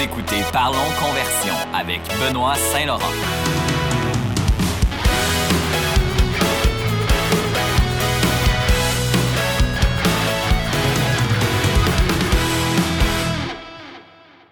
Écoutez Parlons Conversion avec Benoît Saint-Laurent.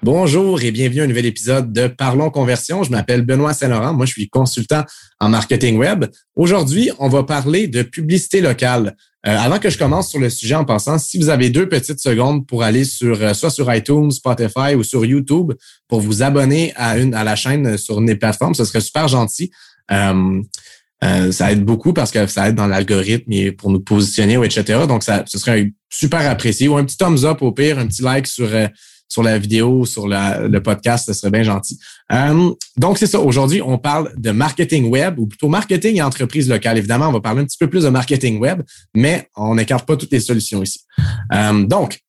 Bonjour et bienvenue à un nouvel épisode de Parlons Conversion. Je m'appelle Benoît Saint-Laurent. Moi, je suis consultant en marketing web. Aujourd'hui, on va parler de publicité locale. Euh, avant que je commence sur le sujet en passant, si vous avez deux petites secondes pour aller sur euh, soit sur iTunes, Spotify ou sur YouTube pour vous abonner à une à la chaîne sur une des plateformes, ce serait super gentil. Euh, ça aide beaucoup parce que ça aide dans l'algorithme et pour nous positionner, ou etc. Donc, ça, ce serait super apprécié. Ou un petit thumbs up au pire, un petit like sur sur la vidéo, sur le podcast, ce serait bien gentil. Euh, donc, c'est ça. Aujourd'hui, on parle de marketing web, ou plutôt marketing et entreprise locale. Évidemment, on va parler un petit peu plus de marketing web, mais on n'écarte pas toutes les solutions ici. Euh, donc,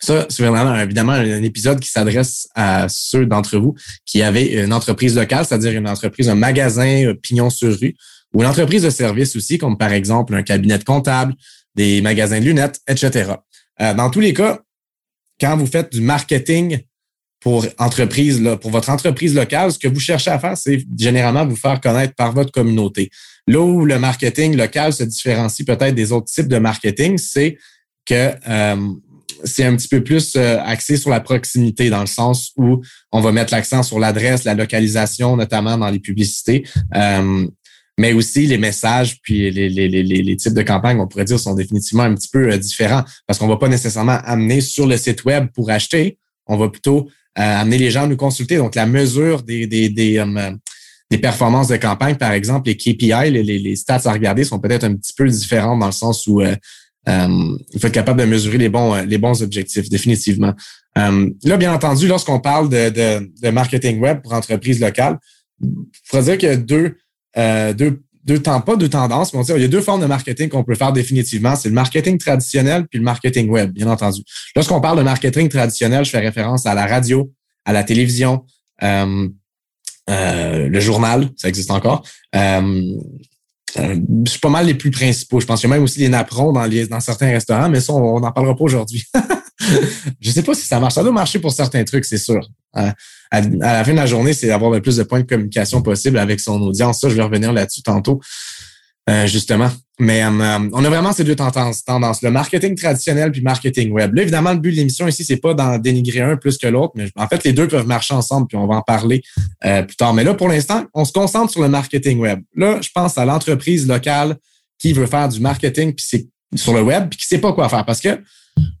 ça, c'est vraiment évidemment un épisode qui s'adresse à ceux d'entre vous qui avaient une entreprise locale, c'est-à-dire une entreprise, un magasin euh, pignon sur rue, ou une entreprise de service aussi, comme par exemple un cabinet de comptable, des magasins de lunettes, etc. dans tous les cas, quand vous faites du marketing pour entreprise, pour votre entreprise locale, ce que vous cherchez à faire, c'est généralement vous faire connaître par votre communauté. Là où le marketing local se différencie peut-être des autres types de marketing, c'est que euh, c'est un petit peu plus euh, axé sur la proximité, dans le sens où on va mettre l'accent sur l'adresse, la localisation, notamment dans les publicités. Euh, mais aussi les messages puis les, les, les, les, types de campagnes, on pourrait dire, sont définitivement un petit peu euh, différents parce qu'on va pas nécessairement amener sur le site web pour acheter, on va plutôt euh, amener les gens à nous consulter. Donc, la mesure des, des, des, euh, des performances de campagne, par exemple, les KPI, les, les, stats à regarder sont peut-être un petit peu différents dans le sens où euh, il faut être capable de mesurer les bons, les bons objectifs, définitivement. là, bien entendu, lorsqu'on parle de, de, de marketing web pour entreprises locales, il faudrait dire qu'il y a deux euh, deux, deux temps, pas deux tendances, mais on il y a deux formes de marketing qu'on peut faire définitivement. C'est le marketing traditionnel puis le marketing web, bien entendu. Lorsqu'on parle de marketing traditionnel, je fais référence à la radio, à la télévision, euh, euh, le journal, ça existe encore. Euh, c'est pas mal les plus principaux. Je pense qu'il y a même aussi les napperons dans, les, dans certains restaurants, mais ça, on n'en parlera pas aujourd'hui. je sais pas si ça marche. Ça doit marcher pour certains trucs, c'est sûr à, la fin de la journée, c'est d'avoir le plus de points de communication possible avec son audience. Ça, je vais revenir là-dessus tantôt, euh, justement. Mais euh, on a vraiment ces deux tendances, tendances, le marketing traditionnel puis marketing web. Là, évidemment, le but de l'émission ici, c'est pas d'en dénigrer un plus que l'autre, mais en fait, les deux peuvent marcher ensemble, puis on va en parler euh, plus tard. Mais là, pour l'instant, on se concentre sur le marketing web. Là, je pense à l'entreprise locale qui veut faire du marketing puis c'est sur le web puis qui sait pas quoi faire parce que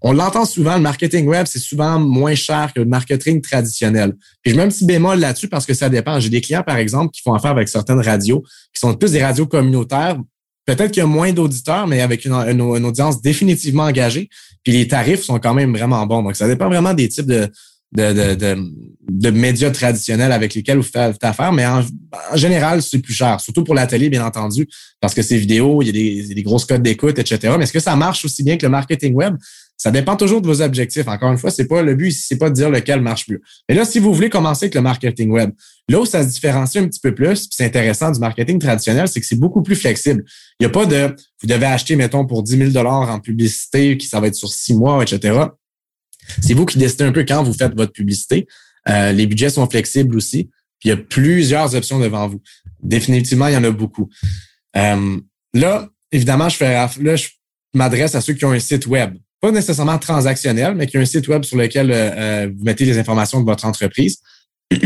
on l'entend souvent, le marketing web, c'est souvent moins cher que le marketing traditionnel. Puis je mets un petit bémol là-dessus parce que ça dépend. J'ai des clients, par exemple, qui font affaire avec certaines radios, qui sont plus des radios communautaires. Peut-être qu'il y a moins d'auditeurs, mais avec une, audience définitivement engagée. Puis les tarifs sont quand même vraiment bons. Donc, ça dépend vraiment des types de, de, de, de, médias traditionnels avec lesquels vous faites affaire, mais en, général, c'est plus cher, surtout pour la télé, bien entendu, parce que ces vidéos, il y a des, des grosses codes d'écoute, etc. Mais est-ce que ça marche aussi bien que le marketing web? Ça dépend toujours de vos objectifs. Encore une fois, c'est pas le but, c'est pas de dire lequel marche mieux. Mais là, si vous voulez commencer avec le marketing web, là où ça se différencie un petit peu plus, c'est intéressant du marketing traditionnel, c'est que c'est beaucoup plus flexible. Il n'y a pas de, vous devez acheter, mettons, pour 10 000 dollars en publicité, qui ça va être sur six mois, etc. C'est vous qui décidez un peu quand vous faites votre publicité. Euh, les budgets sont flexibles aussi. Il y a plusieurs options devant vous. Définitivement, il y en a beaucoup. Euh, là, évidemment, je m'adresse à ceux qui ont un site web pas nécessairement transactionnel, mais qui a un site web sur lequel euh, vous mettez les informations de votre entreprise.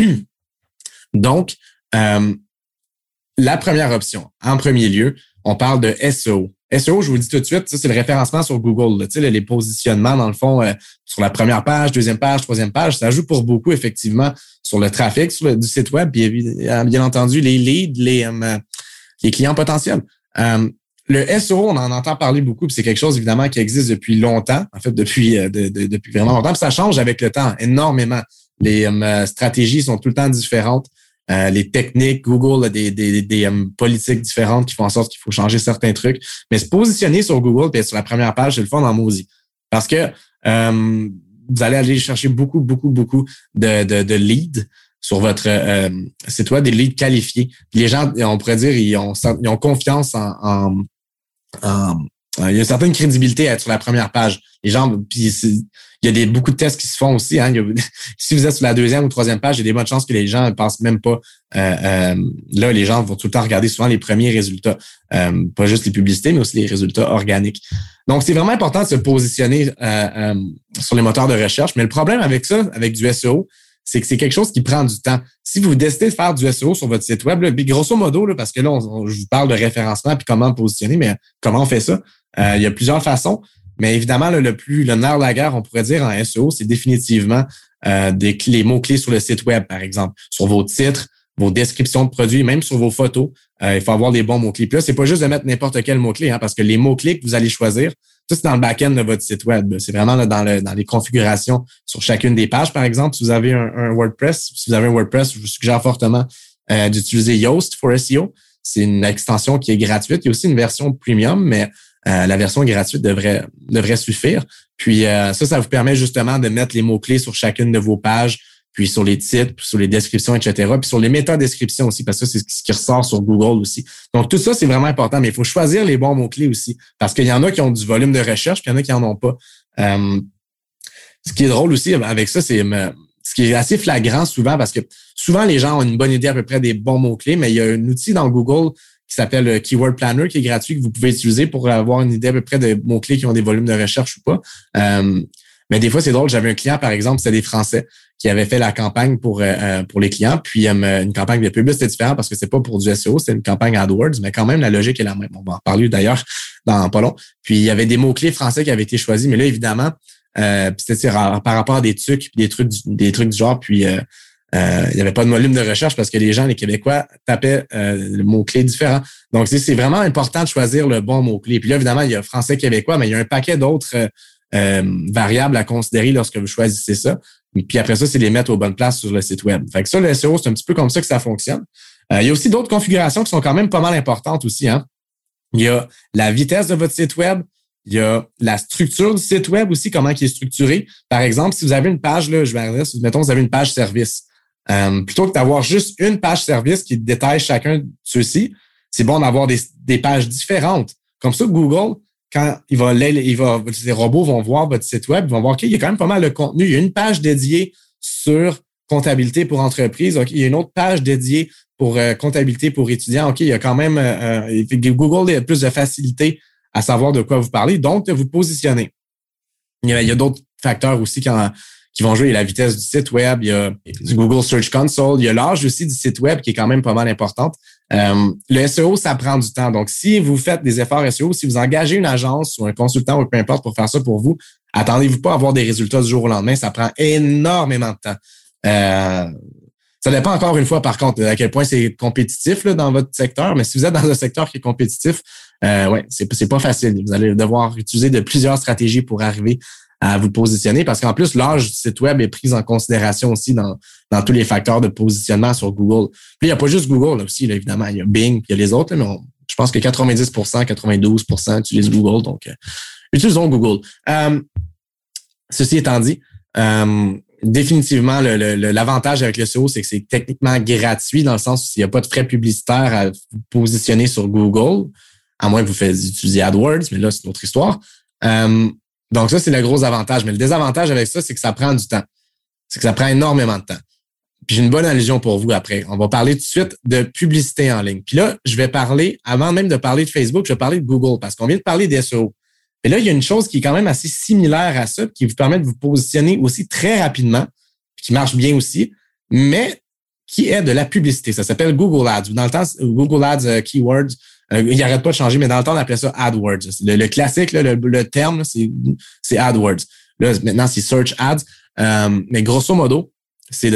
Donc, la première option, en premier lieu, on parle de SEO. SEO, je vous dis tout de suite, c'est le référencement sur Google. Là, les positionnements, dans le fond, sur la première page, deuxième page, troisième page, ça joue pour beaucoup, effectivement, sur le trafic sur le, du site web, puis bien entendu, les leads, les, les clients potentiels. Le SEO, on en entend parler beaucoup, puis c'est quelque chose évidemment qui existe depuis longtemps, en fait depuis euh, depuis vraiment longtemps, ça change avec le temps énormément. Les euh, stratégies sont tout le temps différentes. Euh, les techniques, Google a des, des, des politiques différentes qui font en sorte qu'il faut changer certains trucs. Mais se positionner sur Google puis sur la première page, c'est le fond Mozy. Parce que vous allez aller chercher beaucoup, beaucoup, beaucoup de, de, de leads sur votre site web, des leads qualifiés. les gens, on pourrait dire, ils ont, ils ont confiance en, en, il y a une certaine crédibilité à être sur la première page. Les gens, puis il y a des, beaucoup de tests qui se font aussi. Hein. si vous êtes sur la deuxième ou troisième page, il y a des bonnes chances que les gens ne pensent même pas. Euh, euh, là, les gens vont tout le temps regarder souvent les premiers résultats, euh, pas juste les publicités, mais aussi les résultats organiques. Donc, c'est vraiment important de se positionner sur les moteurs de recherche. Mais le problème avec ça, avec du SEO, c'est que c'est quelque chose qui prend du temps. Si vous décidez de faire du SEO sur votre site web, là, grosso modo, là, parce que là, je vous parle de référencement puis comment positionner, mais comment on fait ça? Euh, il y a plusieurs façons, mais évidemment, le plus le nerf de la guerre, on pourrait dire en SEO, c'est définitivement euh, des, les mots-clés sur le site web, par exemple, sur vos titres, vos descriptions de produits, même sur vos photos. Euh, il faut avoir les bons mots-clés. Puis là, c'est pas juste de mettre n'importe quel mot-clé, hein, parce que les mots-clés que vous allez choisir, tout c'est dans le back-end de votre site web. C'est vraiment dans, le, dans les configurations sur chacune des pages, par exemple. Si vous avez un, WordPress, si vous avez un WordPress, je vous suggère fortement d'utiliser Yoast for SEO. C'est une extension qui est gratuite. Il y a aussi une version premium, mais euh, la version gratuite devrait, devrait suffire. Puis euh, ça, ça vous permet justement de mettre les mots-clés sur chacune de vos pages, puis sur les titres, puis sur les descriptions, etc. Puis sur les métadescriptions aussi, parce que c'est ce qui ressort sur Google aussi. Donc, tout ça, c'est vraiment important, mais il faut choisir les bons mots-clés aussi, parce qu'il y en a qui ont du volume de recherche, puis il y en a qui n'en ont pas. Euh, ce qui est drôle aussi avec ça, c'est ce qui est assez flagrant souvent, parce que souvent, les gens ont une bonne idée à peu près des bons mots-clés, mais il y a un outil dans Google qui s'appelle euh, Keyword Planner, qui est gratuit, que vous pouvez utiliser pour avoir une idée à peu près de mots-clés qui ont des volumes de recherche ou pas. Euh, mais des fois, c'est drôle. J'avais un client, par exemple, c'était des Français qui avaient fait la campagne pour euh, pour les clients. Puis une campagne de pub, c'était différent parce que c'est pas pour du SEO, c'est une campagne AdWords, mais quand même, la logique est la même. On va en parler d'ailleurs dans pas long. Puis il y avait des mots-clés français qui avaient été choisis, mais là, évidemment, euh, c'était par rapport à des trucs, des trucs, des trucs du genre, puis euh, il n'y avait pas de volume de recherche parce que les gens, les Québécois, tapaient euh, le mot-clé différent. Donc, c'est vraiment important de choisir le bon mot-clé. Puis là, évidemment, il y a français québécois, mais il y a un paquet d'autres euh, variables à considérer lorsque vous choisissez ça. Puis après ça, c'est les mettre aux bonnes places sur le site web. Fait que ça, le SEO, c'est un petit peu comme ça que ça fonctionne. il y a aussi d'autres configurations qui sont quand même pas mal importantes aussi. Hein? Il y a la vitesse de votre site web, il y a la structure du site web aussi, comment il est structuré. Par exemple, si vous avez une page, là, je vais dire, mettons, vous avez une page service. Euh, plutôt que d'avoir juste une page service qui détaille chacun de ceux-ci, c'est bon d'avoir des, des, pages différentes. Comme ça, Google, quand il va, il va, les robots vont voir votre site web, ils vont voir qu'il y a quand même pas mal de contenu. Il y a une page dédiée sur comptabilité pour entreprise. OK, il y a une autre page dédiée pour euh, comptabilité pour étudiants. OK, il y a quand même euh, Google a plus de facilité à savoir de quoi vous parlez, donc de vous positionner. Il y a, a d'autres facteurs aussi quand qui vont jouer. Il y a la vitesse du site web, il y a du Google Search Console, il y a l'âge aussi du site web qui est quand même pas mal importante. Euh, le SEO, ça prend du temps. Donc, si vous faites des efforts SEO, si vous engagez une agence ou un consultant ou peu importe pour faire ça pour vous, attendez-vous pas à avoir des résultats du jour au lendemain. Ça prend énormément de temps. Euh, ça dépend encore une fois, par contre, à quel point c'est compétitif là, dans votre secteur. Mais si vous êtes dans un secteur qui est compétitif, euh, ouais, c'est, c'est pas facile. Vous allez devoir utiliser de plusieurs stratégies pour arriver à vous positionner parce qu'en plus, l'âge du site web est pris en considération aussi dans, dans tous les facteurs de positionnement sur Google. Puis il n'y a pas juste Google là, aussi, là, évidemment. Il y a Bing, puis il y a les autres, mais je pense que 90% 92% utilisent Google. Donc, euh, utilisons Google. Euh, ceci étant dit, euh, définitivement, l'avantage avec le SEO, c'est que c'est techniquement gratuit dans le sens où il n'y a pas de frais publicitaires à vous positionner sur Google, à moins que vous fassiez utiliser AdWords, mais là, c'est une autre histoire. Donc, ça, c'est le gros avantage. Mais le désavantage avec ça, c'est que ça prend du temps. C'est que ça prend énormément de temps. Puis j'ai une bonne allusion pour vous après. On va parler tout de suite de publicité en ligne. Puis là, je vais parler, avant même de parler de Facebook, je vais parler de Google parce qu'on vient de parler des SEO. Et là, il y a une chose qui est quand même assez similaire à ça, qui vous permet de vous positionner aussi très rapidement, qui marche bien aussi, mais qui est de la publicité. Ça s'appelle Google Ads. Dans le temps, Google Ads euh, Keywords, il n'arrête pas de changer, mais dans le temps, on appelait ça AdWords. Le, classique, le, terme, c'est AdWords. Là, maintenant, c'est Search Ads. Euh, mais grosso modo, c'est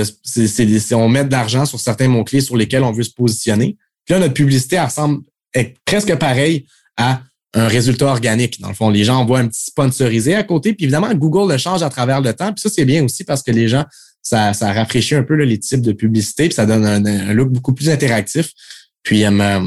on met de l'argent sur certains mots-clés sur lesquels on veut se positionner. Puis là, notre publicité ressemble est presque pareil à un résultat organique. Dans le fond, les gens voient un petit sponsorisé à côté. Puis évidemment, Google le change à travers le temps. Puis ça, c'est bien aussi parce que les gens, ça, ça rafraîchit un peu les types de publicité. Puis ça donne un, look beaucoup plus interactif. Puis euh,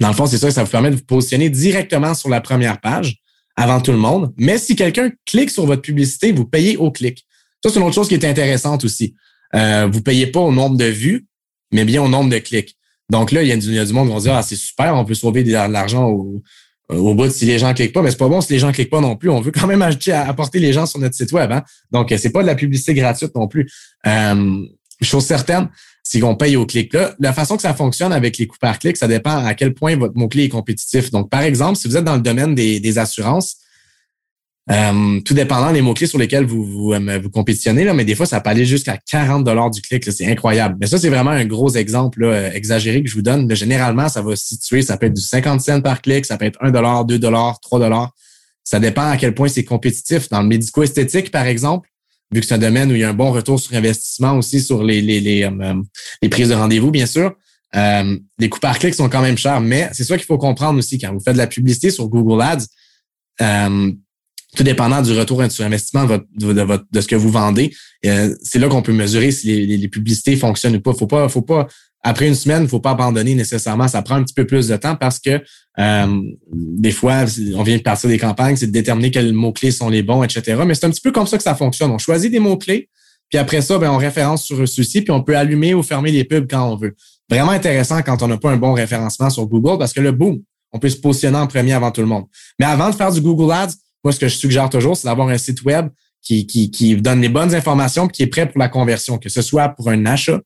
dans le fond, c'est ça, ça vous permet de vous positionner directement sur la première page avant tout le monde. Mais si quelqu'un clique sur votre publicité, vous payez au clic. Ça, c'est une autre chose qui est intéressante aussi. Euh, vous payez pas au nombre de vues, mais bien au nombre de clics. Donc là, il y a du, monde qui va dire, ah, c'est super, on peut sauver de l'argent aux, au bout si les gens cliquent pas, mais c'est pas bon si les gens cliquent pas non plus. On veut quand même apporter les gens sur notre site web. Hein? Donc, c'est pas de la publicité gratuite non plus. Euh, chose certaine, c'est qu'on paye au clic. La façon que ça fonctionne avec les coûts par clic, ça dépend à quel point votre mot-clé est compétitif. Donc, par exemple, si vous êtes dans le domaine des, assurances, euh, tout dépendant des mots-clés sur lesquels vous, vous, euh, vous, compétitionnez, là, mais des fois, ça peut aller jusqu'à 40 dollars du clic. C'est incroyable. Mais ça, c'est vraiment un gros exemple là, exagéré que je vous donne. généralement, ça va se situer, ça peut être du 50 cents par clic, ça peut être 1 dollar, 2 dollars, 3 dollars. Ça dépend à quel point c'est compétitif. Dans le médico-esthétique, par exemple, vu que c'est un domaine où il y a un bon retour sur investissement aussi sur les, les, les, euh, les prises de rendez-vous, bien sûr. Euh, les coûts par clic sont quand même chers, mais c'est ça qu'il faut comprendre aussi quand vous faites de la publicité sur Google Ads. Euh, tout dépendant du retour sur investissement de, de, votre, de, ce que vous vendez, euh, c'est là qu'on peut mesurer si les, les, publicités fonctionnent ou pas. Faut pas, faut pas après une semaine, il faut pas abandonner nécessairement. Ça prend un petit peu plus de temps parce que euh, des fois, on vient de partir des campagnes, c'est de déterminer quels mots-clés sont les bons, etc. Mais c'est un petit peu comme ça que ça fonctionne. On choisit des mots-clés, puis après ça, ben, on référence sur ceux-ci, puis on peut allumer ou fermer les pubs quand on veut. Vraiment intéressant quand on n'a pas un bon référencement sur Google parce que le boom, on peut se positionner en premier avant tout le monde. Mais avant de faire du Google Ads, moi, ce que je suggère toujours, c'est d'avoir un site web qui, qui, qui donne les bonnes informations et qui est prêt pour la conversion, que ce soit pour un achat,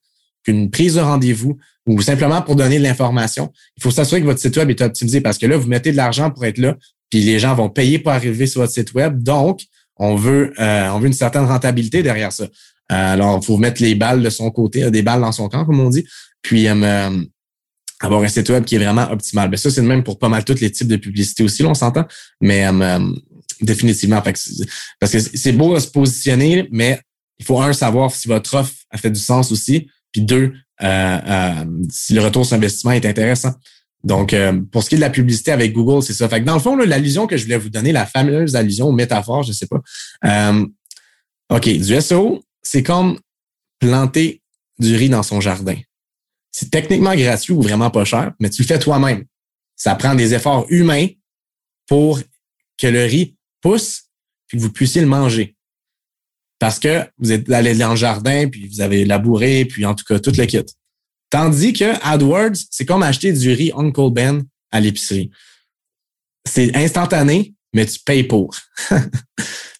qu'une prise de rendez-vous ou simplement pour donner de l'information. Il faut s'assurer que votre site web est optimisé parce que là, vous mettez de l'argent pour être là, puis les gens vont payer pour arriver sur votre site web. Donc, on veut, euh, on veut une certaine rentabilité derrière ça. alors, il faut mettre les balles de son côté, des balles dans son camp, comme on dit, puis euh, avoir un site web qui est vraiment optimal. Mais ça, c'est le même pour pas mal tous les types de publicité aussi, là, on s'entend. Mais euh, définitivement, parce que c'est beau de se positionner, mais il faut un savoir si votre offre a fait du sens aussi, puis deux, euh, euh, si le retour sur investissement est intéressant. Donc, euh, pour ce qui est de la publicité avec Google, c'est ça. Fait que dans le fond, l'allusion que je voulais vous donner, la fameuse allusion métaphore, je sais pas. OK, du SEO, c'est comme planter du riz dans son jardin. C'est techniquement gratuit ou vraiment pas cher, mais tu le fais toi-même. Ça prend des efforts humains pour que le riz pousse puis que vous puissiez le manger parce que vous êtes allé dans le jardin, puis vous avez labouré, puis en tout cas, tout le kit. Tandis que AdWords, c'est comme acheter du riz Uncle Ben à l'épicerie. C'est instantané, mais tu payes pour. fait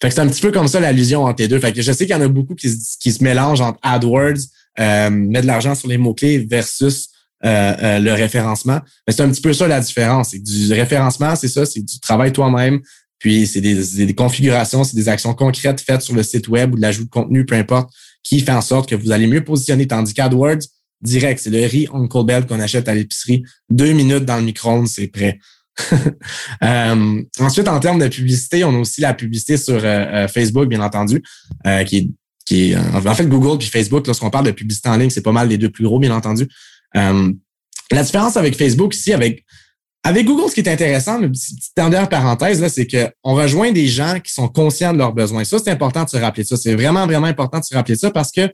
que c'est un petit peu comme ça l'allusion entre les deux. Fait que je sais qu'il y en a beaucoup qui, se mélangent entre AdWords, euh, mettre de l'argent sur les mots-clés versus euh, euh, le référencement. Mais c'est un petit peu ça la différence. C'est du référencement, c'est ça, c'est du travail toi-même, puis, c'est des, configurations, c'est des actions concrètes faites sur le site web ou de l'ajout de contenu, peu importe, qui fait en sorte que vous allez mieux positionner. Tandis qu'AdWords, direct, c'est le riz Uncle Bell qu'on achète à l'épicerie. Deux minutes dans le micro-ondes, c'est prêt. Euh, ensuite, en termes de publicité, on a aussi la publicité sur euh, euh, Facebook, bien entendu, qui en fait Google puis Facebook. Lorsqu'on parle de publicité en ligne, c'est pas mal les deux plus gros, bien entendu. la différence avec Facebook ici, avec avec Google, ce qui est intéressant, une petite dernière parenthèse, là, c'est qu'on rejoint des gens qui sont conscients de leurs besoins. Ça, c'est important de se rappeler ça. C'est vraiment, vraiment important de se rappeler ça parce que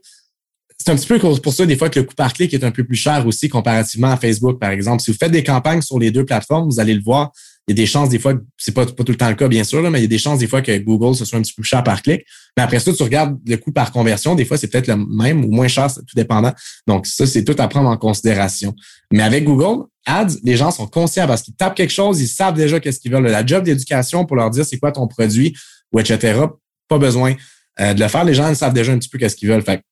c'est un petit peu pour ça, des fois, que le coût par clic est un peu plus cher aussi comparativement à Facebook, par exemple. Si vous faites des campagnes sur les deux plateformes, vous allez le voir, il y a des chances des fois, c'est pas, pas tout le temps le cas, bien sûr, mais il y a des chances des fois que Google, ce soit un petit peu plus cher par clic. Mais après ça, tu regardes le coût par conversion, des fois, c'est peut-être le même ou moins cher, tout dépendant. Donc, ça, c'est tout à prendre en considération. Mais avec Google Ads, les gens sont conscients parce qu'ils tapent quelque chose, ils savent déjà qu'est-ce qu'ils veulent. La job d'éducation pour leur dire c'est quoi ton produit ou etc. Pas besoin euh, de le faire. Les gens savent déjà un petit peu qu'est-ce qu'ils veulent. Fait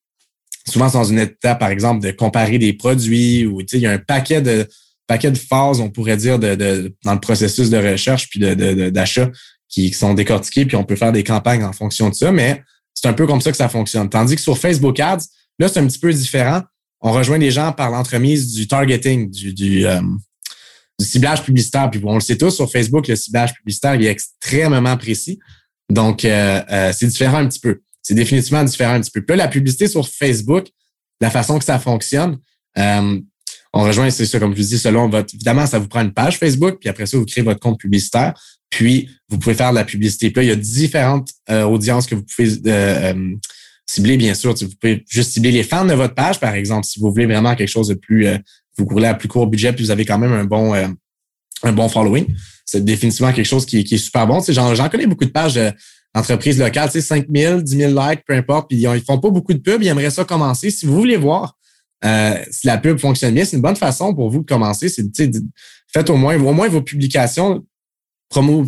souvent, c'est dans une étape, par exemple, de comparer des produits ou il y a un paquet de paquet de phases, on pourrait dire, de, dans le processus de recherche puis d'achat de, qui sont décortiqués, puis on peut faire des campagnes en fonction de ça, mais c'est un peu comme ça que ça fonctionne. Tandis que sur Facebook Ads, là, c'est un petit peu différent. On rejoint les gens par l'entremise du targeting, du, du, euh, ciblage publicitaire. Puis on le sait tous, sur Facebook, le ciblage publicitaire est extrêmement précis. Donc, euh, euh, c'est différent un petit peu. C'est définitivement différent un petit peu. Puis là, la publicité sur Facebook, la façon que ça fonctionne, on rejoint, c'est ça, comme je vous dis, selon votre. Évidemment, ça vous prend une page Facebook, puis après ça, vous créez votre compte publicitaire, puis vous pouvez faire de la publicité. Puis là, il y a différentes euh, audiences que vous pouvez euh, euh, cibler, bien sûr. Vous pouvez juste cibler les fans de votre page, par exemple, si vous voulez vraiment quelque chose de plus. vous courez à plus court budget, puis vous avez quand même un bon un bon following. C'est définitivement quelque chose qui, est super bon. J'en connais beaucoup de pages d'entreprises locales, tu sais, 5 000, 10 000 likes, peu importe, puis ils font pas beaucoup de pubs, ils aimeraient ça commencer. Si vous voulez voir euh, si la pub fonctionne bien, c'est une bonne façon pour vous de commencer. C'est faites au moins, au moins vos publications. promo,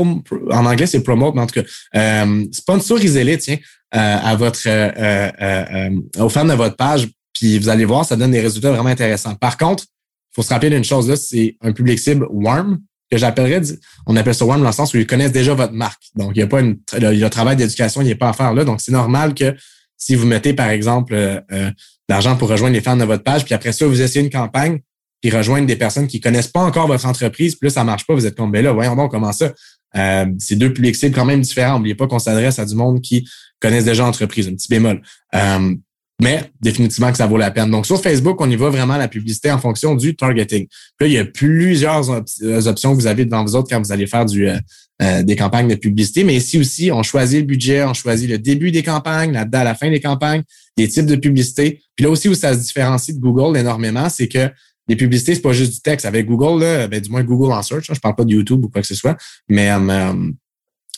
en anglais, c'est promote, mais en tout cas, euh, sponsorisez-les, tiens, euh, à votre, euh, euh, aux fans de votre page, puis vous allez voir, ça donne des résultats vraiment intéressants. Par contre, il faut se rappeler d'une chose là, c'est un public cible warm, que j'appellerais, on appelle ça warm dans le sens où ils connaissent déjà votre marque. Donc, il n'y a pas une, le, travail d'éducation, il a pas à faire là. Donc, c'est normal que si vous mettez, par exemple, euh, euh, l'argent pour rejoindre les fans de votre page, puis après ça, vous essayez une campagne, puis rejoindre des personnes qui connaissent pas encore votre entreprise, puis là, ça marche pas, vous êtes ben là, voyons donc comment ça. Euh, c'est deux publics cibles quand même différents. N'oubliez pas qu'on s'adresse à du monde qui connaissent déjà l'entreprise, un petit bémol. Euh, mais définitivement que ça vaut la peine. Donc, sur Facebook, on y va vraiment la publicité en fonction du targeting. Puis là, il y a plusieurs euh, options que vous avez devant vous autres quand vous allez faire du, euh, euh, des campagnes de publicité. Mais ici aussi, on choisit le budget, on choisit le début des campagnes, la, à la fin des campagnes, les types de publicité. Puis là aussi où ça se différencie de Google énormément, c'est que les publicités, c'est pas juste du texte. Avec Google, là, ben, du moins Google en search, je parle pas de YouTube ou quoi que ce soit, mais,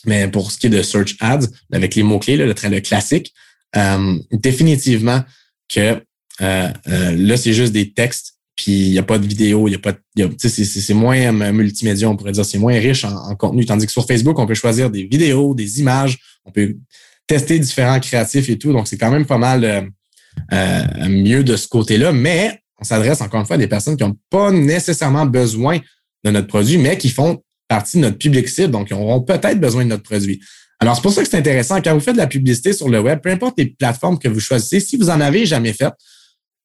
mais pour ce qui est de search ads, avec les mots-clés, le, le classique, euh, définitivement que euh, euh, là, c'est juste des textes, puis il n'y a pas de vidéo, il y a pas c'est moins multimédia, on pourrait dire, c'est moins riche en, contenu. Tandis que sur Facebook, on peut choisir des vidéos, des images, on peut tester différents créatifs et tout. Donc, c'est quand même pas mal mieux de ce côté-là. Mais on s'adresse encore une fois à des personnes qui n'ont pas nécessairement besoin de notre produit, mais qui font partie de notre public cible, donc ils auront peut-être besoin de notre produit. Alors, c'est pour ça que c'est intéressant. Quand vous faites de la publicité sur le web, peu importe les plateformes que vous choisissez, si vous en avez jamais fait,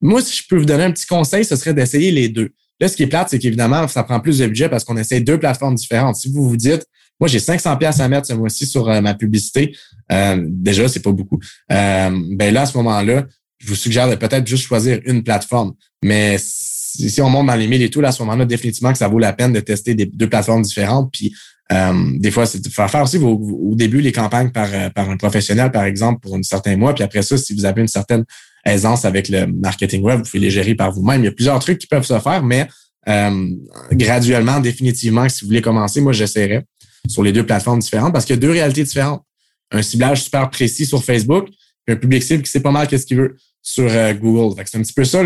moi, si je peux vous donner un petit conseil, ce serait d'essayer les deux. Là, ce qui est plate, c'est qu'évidemment, ça prend plus de budget parce qu'on essaie deux plateformes différentes. Si vous vous dites, moi, j'ai 500 pièces à mettre ce mois-ci sur euh, ma publicité, euh, déjà, c'est pas beaucoup. Euh, ben là, à ce moment-là, je vous suggère de peut-être juste choisir une plateforme. Mais si, on monte dans les mille et tout, là, à ce moment-là, définitivement que ça vaut la peine de tester des, deux plateformes différentes. Puis euh, des fois, c'est de faire faire aussi au début les campagnes par, euh, par un professionnel, par exemple, pour un certain mois. Puis après ça, si vous avez une certaine aisance avec le marketing web, vous pouvez les gérer par vous-même. Il y a plusieurs trucs qui peuvent se faire, mais euh, graduellement, définitivement, si vous voulez commencer, moi, j'essaierai sur les deux plateformes différentes parce qu'il y a deux réalités différentes. Un ciblage super précis sur Facebook, un public cible qui sait pas mal qu'est-ce qu'il veut sur Google. C'est un petit peu ça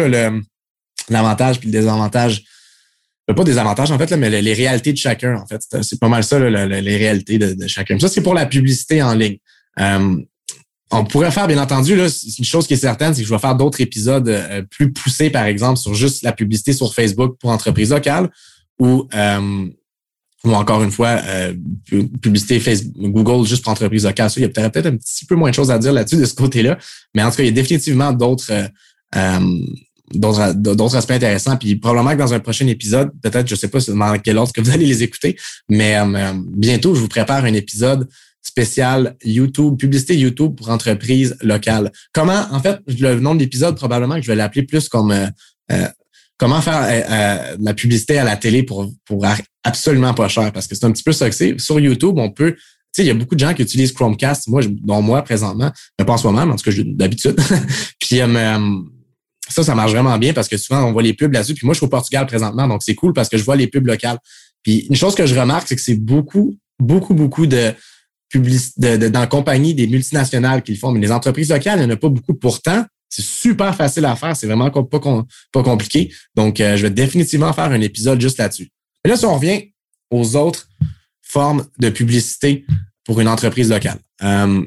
l'avantage puis le désavantage pas des avantages en fait, là, mais les, réalités de chacun, en fait. C'est pas mal ça, les réalités de, chacun. Ça, c'est pour la publicité en ligne. Euh, on pourrait faire, bien entendu, là, une chose qui est certaine, c'est que je vais faire d'autres épisodes euh, plus poussés, par exemple, sur juste la publicité sur Facebook pour entreprises locales ou euh, ou encore une fois, publicité Facebook, Google juste pour entreprises locales. il y a peut-être un petit peu moins de choses à dire là-dessus de ce côté-là. Mais en tout cas, il y a définitivement d'autres d'autres aspects intéressants. Puis probablement que dans un prochain épisode, peut-être, je sais pas dans quel ordre que vous allez les écouter, mais euh, bientôt, je vous prépare un épisode spécial YouTube, publicité YouTube pour entreprises locales. Comment, en fait, le nom de l'épisode, probablement que je vais l'appeler plus comme euh, euh, comment faire la publicité à la télé pour, pour absolument pas cher, parce que c'est un petit peu ça que c'est. Sur YouTube, on peut tu sais, il y a beaucoup de gens qui utilisent Chromecast, moi, dont moi présentement, mais pas en soi-même, en tout cas d'habitude. Puis ça, ça marche vraiment bien parce que souvent, on voit les pubs là-dessus. Puis moi, je suis au Portugal présentement, donc c'est cool parce que je vois les pubs locales. Puis une chose que je remarque, c'est que c'est beaucoup, beaucoup, beaucoup de publicité de, dans la compagnie des multinationales qui le font. Mais les entreprises locales, il n'y en a pas beaucoup. Pourtant, c'est super facile à faire. C'est vraiment pas, compliqué. Donc, euh, je vais définitivement faire un épisode juste là-dessus. Et là, si on revient aux autres formes de publicité pour une entreprise locale. Euh,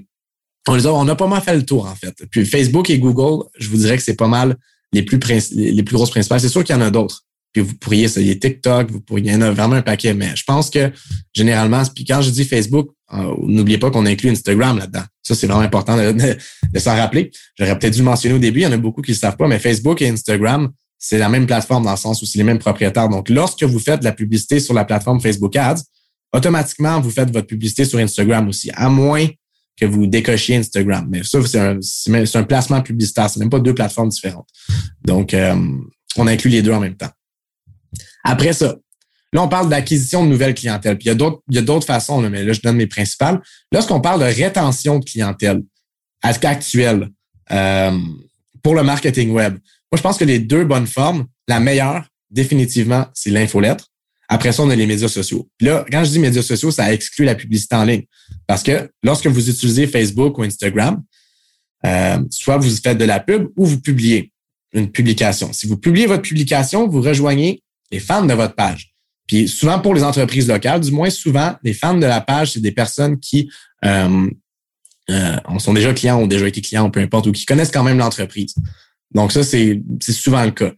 on, a, on a pas mal fait le tour, en fait. Puis Facebook et Google, je vous dirais que c'est pas mal les plus, les plus grosses principales. C'est sûr qu'il y en a d'autres. Puis vous pourriez essayer TikTok, vous pourriez, il y en a vraiment un paquet, mais je pense que généralement, puis quand je dis Facebook, euh, n'oubliez pas qu'on inclut Instagram là-dedans. Ça, c'est vraiment important de, s'en rappeler. J'aurais peut-être dû le mentionner au début, il y en a beaucoup qui ne le savent pas, mais Facebook et Instagram, c'est la même plateforme dans le sens où c'est les mêmes propriétaires. Donc, lorsque vous faites de la publicité sur la plateforme Facebook Ads, automatiquement, vous faites votre publicité sur Instagram aussi, à moins que vous décochiez Instagram. Mais ça, c'est un, un, placement publicitaire. C'est même pas deux plateformes différentes. Donc, euh, on inclut les deux en même temps. Après ça, là, on parle d'acquisition de nouvelles clientèles. Puis il y a d'autres, y a d'autres façons, mais là, je donne mes principales. Lorsqu'on parle de rétention de clientèle actuelle euh, pour le marketing web, moi, je pense que les deux bonnes formes, la meilleure, définitivement, c'est l'infolettre. Après ça, on a les médias sociaux. là, quand je dis médias sociaux, ça exclut la publicité en ligne. Parce que lorsque vous utilisez Facebook ou Instagram, euh, soit vous faites de la pub ou vous publiez une publication. Si vous publiez votre publication, vous rejoignez les fans de votre page. Puis souvent pour les entreprises locales, du moins souvent, les fans de la page, c'est des personnes qui euh, euh, sont déjà clients, ont déjà été clients, peu importe, ou qui connaissent quand même l'entreprise. Donc ça, c'est souvent le cas.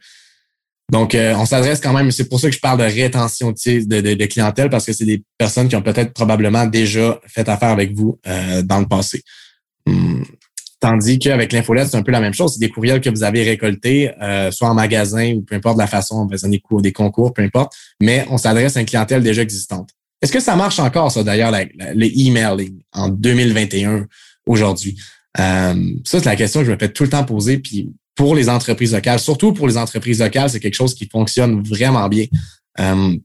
Donc, euh, on s'adresse quand même, c'est pour ça que je parle de rétention de, de, de clientèle, parce que c'est des personnes qui ont peut-être probablement déjà fait affaire avec vous euh, dans le passé. Hum. Tandis qu'avec l'infolette, c'est un peu la même chose. C'est des courriels que vous avez récoltés, euh, soit en magasin ou peu importe la façon, en faisant des cours, des concours, peu importe, mais on s'adresse à une clientèle déjà existante. Est-ce que ça marche encore, ça, d'ailleurs, le emailing en 2021 aujourd'hui? ça, c'est la question que je me fais tout le temps poser. Puis pour les entreprises locales, surtout pour les entreprises locales, c'est quelque chose qui fonctionne vraiment bien. Euh,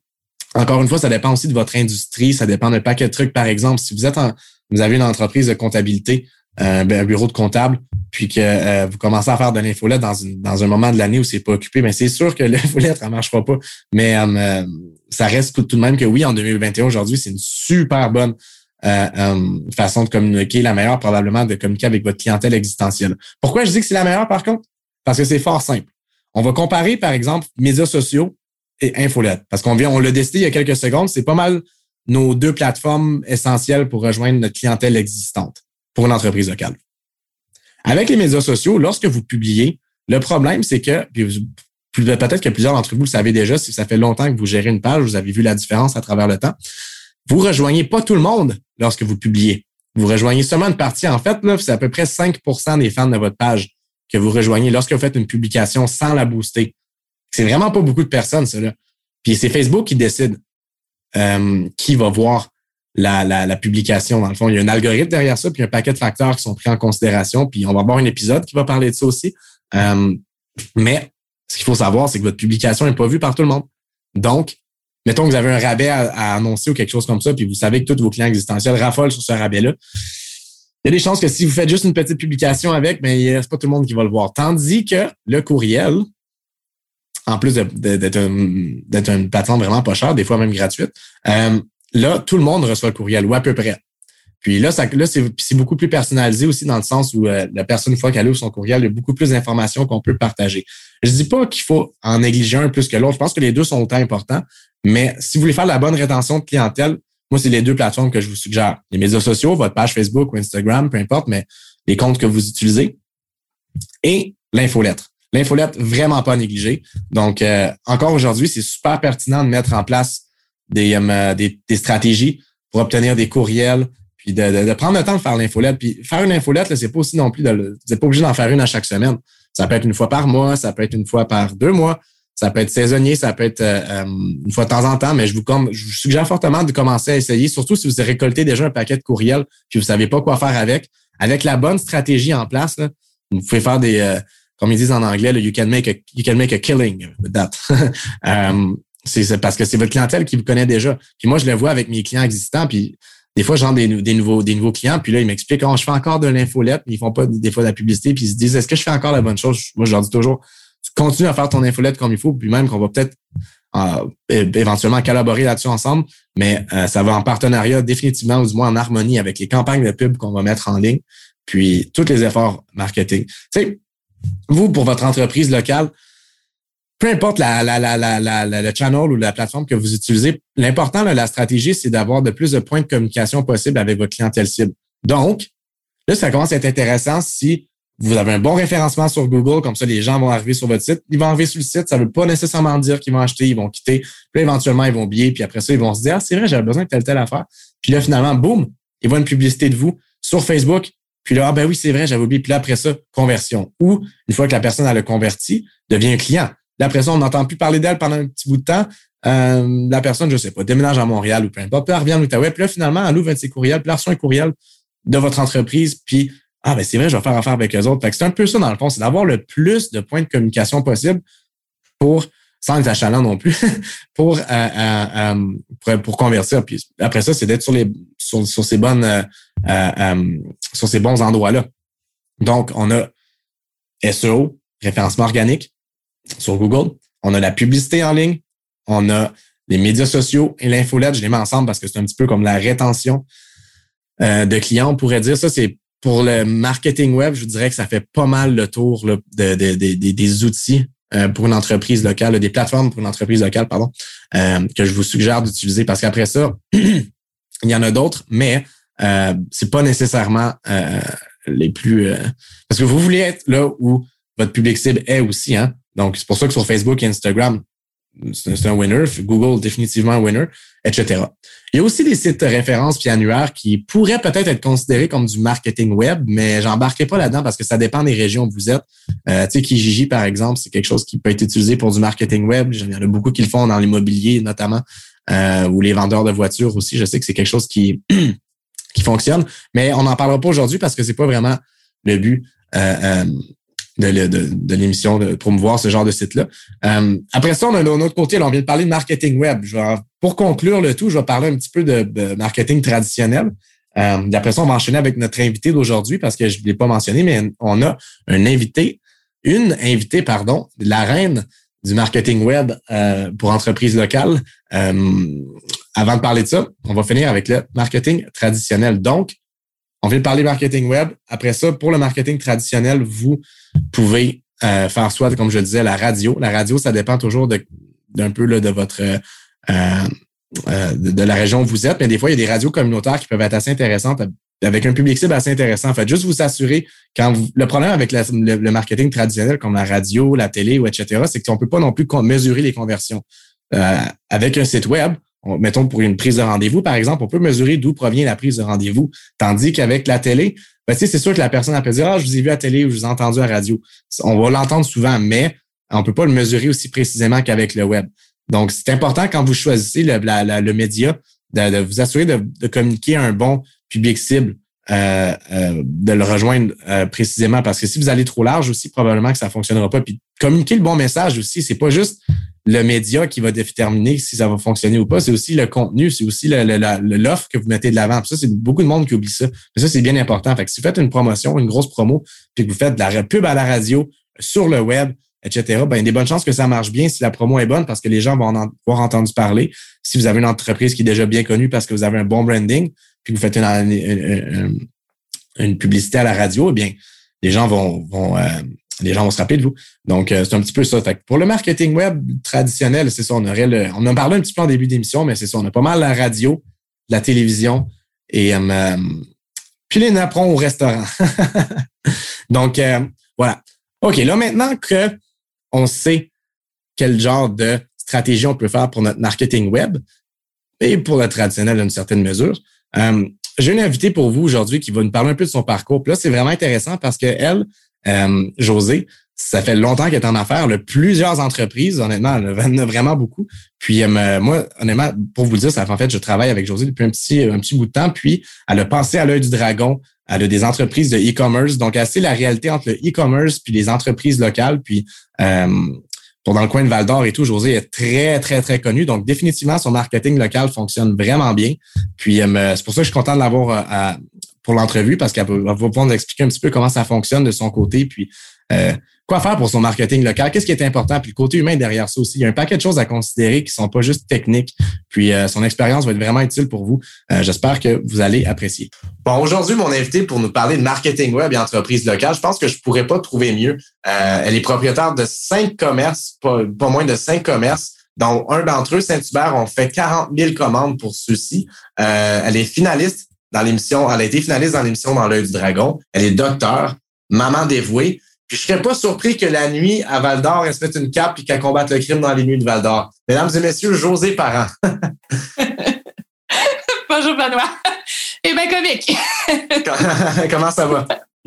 encore une fois, ça dépend aussi de votre industrie, ça dépend d'un paquet de trucs. Par exemple, si vous êtes en, vous avez une entreprise de comptabilité, euh, ben, un bureau de comptable, puis que euh, vous commencez à faire de l'infolette dans, dans un moment de l'année où c'est pas occupé, mais ben, c'est sûr que l'infolette, ça marchera pas. Mais ça reste tout de même que oui, en 2021, aujourd'hui, c'est une super bonne façon de communiquer, la meilleure probablement de communiquer avec votre clientèle existentielle. Pourquoi je dis que c'est la meilleure par contre? Parce que c'est fort simple. On va comparer, par exemple, médias sociaux et infolette. Parce qu'on vient, on l'a décidé il y a quelques secondes, c'est pas mal nos deux plateformes essentielles pour rejoindre notre clientèle existante pour une entreprise locale. Avec les médias sociaux, lorsque vous publiez, le problème, c'est que, peut-être que plusieurs d'entre vous le savez déjà, si ça fait longtemps que vous gérez une page, vous avez vu la différence à travers le temps. Vous rejoignez pas tout le monde lorsque vous publiez. Vous rejoignez seulement une partie. En fait, c'est à peu près 5% des fans de votre page que vous rejoignez lorsque vous faites une publication sans la booster. C'est vraiment pas beaucoup de personnes, cela. Puis c'est Facebook qui décide euh, qui va voir la, publication. Dans le fond, il y a un algorithme derrière ça, puis un paquet de facteurs qui sont pris en considération. Puis on va avoir un épisode qui va parler de ça aussi. Euh, mais ce qu'il faut savoir, c'est que votre publication n'est pas vue par tout le monde. Donc, mettons que vous avez un rabais à, annoncer ou quelque chose comme ça, puis vous savez que tous vos clients existentiels raffolent sur ce rabais-là il y a des chances que si vous faites juste une petite publication avec, mais ben, c'est pas tout le monde qui va le voir. Tandis que le courriel, en plus d'être une plateforme vraiment pas chère, des fois même gratuite, euh, là, tout le monde reçoit le courriel, ou à peu près. Puis là, là c'est beaucoup plus personnalisé aussi dans le sens où euh, la personne, une fois qu'elle ouvre son courriel, il y a beaucoup plus d'informations qu'on peut partager. Je dis pas qu'il faut en négliger un plus que l'autre. Je pense que les deux sont autant importants. Mais si vous voulez faire la bonne rétention de clientèle, moi, c'est les deux plateformes que je vous suggère. Les médias sociaux, votre page Facebook ou Instagram, peu importe, mais les comptes que vous utilisez. Et l'infolettre. L'infolettre, vraiment pas négligée. Donc, euh, encore aujourd'hui, c'est super pertinent de mettre en place des, euh, des, stratégies pour obtenir des courriels, puis de, de, prendre le temps de faire l'infolette. Puis faire une infolette, c'est pas aussi non plus, de, vous n'êtes pas obligé d'en faire une à chaque semaine. Ça peut être une fois par mois, ça peut être une fois par deux mois, ça peut être saisonnier, ça peut être euh, euh, une fois de temps en temps, mais je vous, je vous suggère fortement de commencer à essayer, surtout si vous récolté déjà un paquet de courriels puis vous savez pas quoi faire avec. Avec la bonne stratégie en place, vous pouvez faire des, euh, comme ils disent en anglais, you can make a, you can make a killing with that. c'est parce que c'est votre clientèle qui vous connaît déjà. Puis moi, je le vois avec mes clients existants, puis des fois, j'ai des, des, nouveaux, des nouveaux clients, puis là, ils m'expliquent, oh, je fais encore de l'infolette, mais ils font pas des fois de la publicité, puis ils se disent, est-ce que je fais encore la bonne chose? Moi, je leur dis toujours, tu continues à faire ton infolette comme il faut, puis même qu'on va peut-être euh, éventuellement collaborer là-dessus ensemble, mais euh, ça va en partenariat définitivement, ou du moins en harmonie avec les campagnes de pub qu'on va mettre en ligne, puis tous les efforts marketing. Tu sais, vous, pour votre entreprise locale, peu importe la, la, la, la, le channel ou la plateforme que vous utilisez, l'important de la stratégie, c'est d'avoir de plus de points de communication possible avec votre clientèle cible. Donc, là, ça commence à être intéressant si vous avez un bon référencement sur Google, comme ça, les gens vont arriver sur votre site. Ils vont arriver sur le site, ça ne veut pas nécessairement dire qu'ils vont acheter, ils vont quitter. Puis éventuellement, ils vont oublier, puis après ça, ils vont se dire, ah, c'est vrai, j'avais besoin de telle, telle affaire. Puis là, finalement, boum, ils voient une publicité de vous sur Facebook. Puis là, ah ben oui, c'est vrai, j'avais oublié. Puis là, après ça, conversion. Ou, une fois que la personne, a le converti, devient un client. Là, après ça, on n'entend plus parler d'elle pendant un petit bout de temps. Euh, la personne, je sais pas, déménage à Montréal ou peu importe. Puis elle revient en Outaouais. Puis là, finalement, elle ouvre un de ses courriels. Puis elle reçoit un courriel de votre entreprise. Puis ah, ben c'est vrai, je vais faire affaire avec eux autres. c'est un peu ça, dans le fond, c'est d'avoir le plus de points de communication possible pour, sans être achalant non plus, pour, euh, euh, euh, pour, convertir. Puis après ça, c'est d'être sur les sur, sur ces bonnes sur ces bons endroits-là. Donc, on a SEO, référencement organique sur Google. On a la publicité en ligne. On a les médias sociaux et l'infolette. Je les mets ensemble parce que c'est un petit peu comme la rétention de clients. On pourrait dire ça, c'est pour le marketing web, je dirais que ça fait pas mal le tour de, des outils pour une entreprise locale, des plateformes pour une entreprise locale, pardon, que je vous suggère d'utiliser parce qu'après ça, il y en a d'autres, mais euh, c'est pas nécessairement les plus parce que vous voulez être là où votre public cible est aussi, hein. Donc, c'est pour ça que sur Facebook et Instagram, c'est un winner. Google, définitivement un winner, etc. Il y a aussi des sites de référence puis annuaires qui pourraient peut-être être considérés comme du marketing web, mais j'embarquerai pas là-dedans parce que ça dépend des régions où vous êtes. Euh, tu sais, Kijiji, par exemple, c'est quelque chose qui peut être utilisé pour du marketing web. Il y en a beaucoup qui le font dans l'immobilier, notamment, euh, ou les vendeurs de voitures aussi. Je sais que c'est quelque chose qui, qui fonctionne, mais on n'en parlera pas aujourd'hui parce que c'est pas vraiment le but. Euh, euh de, de, de l'émission de promouvoir ce genre de site-là. Euh, après ça, on a un autre côté, on vient de parler de marketing web. Je vais, pour conclure le tout, je vais parler un petit peu de, marketing traditionnel. Euh, après ça, on va enchaîner avec notre invité d'aujourd'hui parce que je ne l'ai pas mentionné, mais on a un invité, une invitée, pardon, la reine du marketing web euh, pour entreprises locales. Euh, avant de parler de ça, on va finir avec le marketing traditionnel. Donc, on vient de parler marketing web. Après ça, pour le marketing traditionnel, vous pouvez euh, faire soit, comme je disais, la radio. La radio, ça dépend toujours d'un peu là, de votre euh, euh, de, la région où vous êtes. Mais des fois, il y a des radios communautaires qui peuvent être assez intéressantes avec un public cible assez intéressant. En fait, juste vous assurer quand le problème avec le, marketing traditionnel comme la radio, la télé ou etc., c'est qu'on peut pas non plus mesurer les conversions. avec un site web, mettons pour une prise de rendez-vous, par exemple, on peut mesurer d'où provient la prise de rendez-vous. Tandis qu'avec la télé, ben, c'est sûr que la personne peut dire, ah, je vous ai vu à télé ou je vous ai entendu à radio. On va l'entendre souvent, mais on peut pas le mesurer aussi précisément qu'avec le web. Donc, c'est important quand vous choisissez le, le média de, vous assurer de, communiquer un bon public cible, euh, euh, de le rejoindre euh, précisément. Parce que si vous allez trop large aussi, probablement que ça fonctionnera pas. Puis communiquer le bon message aussi, c'est pas juste le média qui va déterminer si ça va fonctionner ou pas. C'est aussi le contenu, c'est aussi l'offre que vous mettez de l'avant. Ça, c'est beaucoup de monde qui oublie ça. Mais ça, c'est bien important. Fait que si vous faites une promotion, une grosse promo, puis que vous faites de la pub à la radio, sur le web, etc., ben, il y a des bonnes chances que ça marche bien si la promo est bonne parce que les gens vont en avoir entendu parler. Si vous avez une entreprise qui est déjà bien connue parce que vous avez un bon branding, puis vous faites une, une, publicité à la radio, eh bien, les gens vont, vont euh, les gens vont se rappeler de vous. Donc, euh, c'est un petit peu ça. pour le marketing web traditionnel, c'est ça, on aurait le, on en parlé un petit peu en début d'émission, mais c'est ça, on a pas mal la radio, la télévision et euh, puis les napperons au restaurant. Donc, euh, voilà. OK, là maintenant que on sait quel genre de stratégie on peut faire pour notre marketing web et pour le traditionnel d'une certaine mesure, j'ai une invitée pour vous aujourd'hui qui va nous parler un peu de son parcours. Puis là, c'est vraiment intéressant parce qu'elle, euh, José, ça fait longtemps qu'elle est en affaires, a plusieurs entreprises, honnêtement, elle en a vraiment beaucoup. Puis euh, moi, honnêtement, pour vous le dire, ça fait en fait, je travaille avec José depuis un petit, un petit bout de temps, puis elle a pensé à l'œil du dragon, elle a des entreprises de e-commerce, donc elle sait la réalité entre le e-commerce puis les entreprises locales, puis euh, pour dans le coin de Val d'Or et tout, José est très, très, très connu. Donc, définitivement, son marketing local fonctionne vraiment bien. Puis, euh, c'est pour ça que je suis content de l'avoir pour l'entrevue parce qu'elle va pouvoir nous expliquer un petit peu comment ça fonctionne de son côté, puis euh, quoi faire pour son marketing local, qu'est-ce qui est important, puis le côté humain derrière ça aussi. Il y a un paquet de choses à considérer qui sont pas juste techniques, puis euh, son expérience va être vraiment utile pour vous. Euh, j'espère que vous allez apprécier. Bon, aujourd'hui, mon invité pour nous parler de marketing web et entreprise locale, je pense que je pourrais pas trouver mieux. elle est propriétaire de cinq commerces, pas, pas moins de cinq commerces dont un d'entre eux, Saint-Hubert, on fait 40 000 commandes pour ceux-ci. elle est finaliste dans l'émission, elle a été finaliste dans l'émission Dans l'œil du dragon. Elle est docteur, maman dévouée. Puis je serais pas surpris que la nuit à Val d'Or, elle se mette une cape et qu'elle combatte le crime dans les nuits de Val d'Or. Mesdames et messieurs, José Parent. Bonjour Benoît. Eh bien, comique. Comment ça va?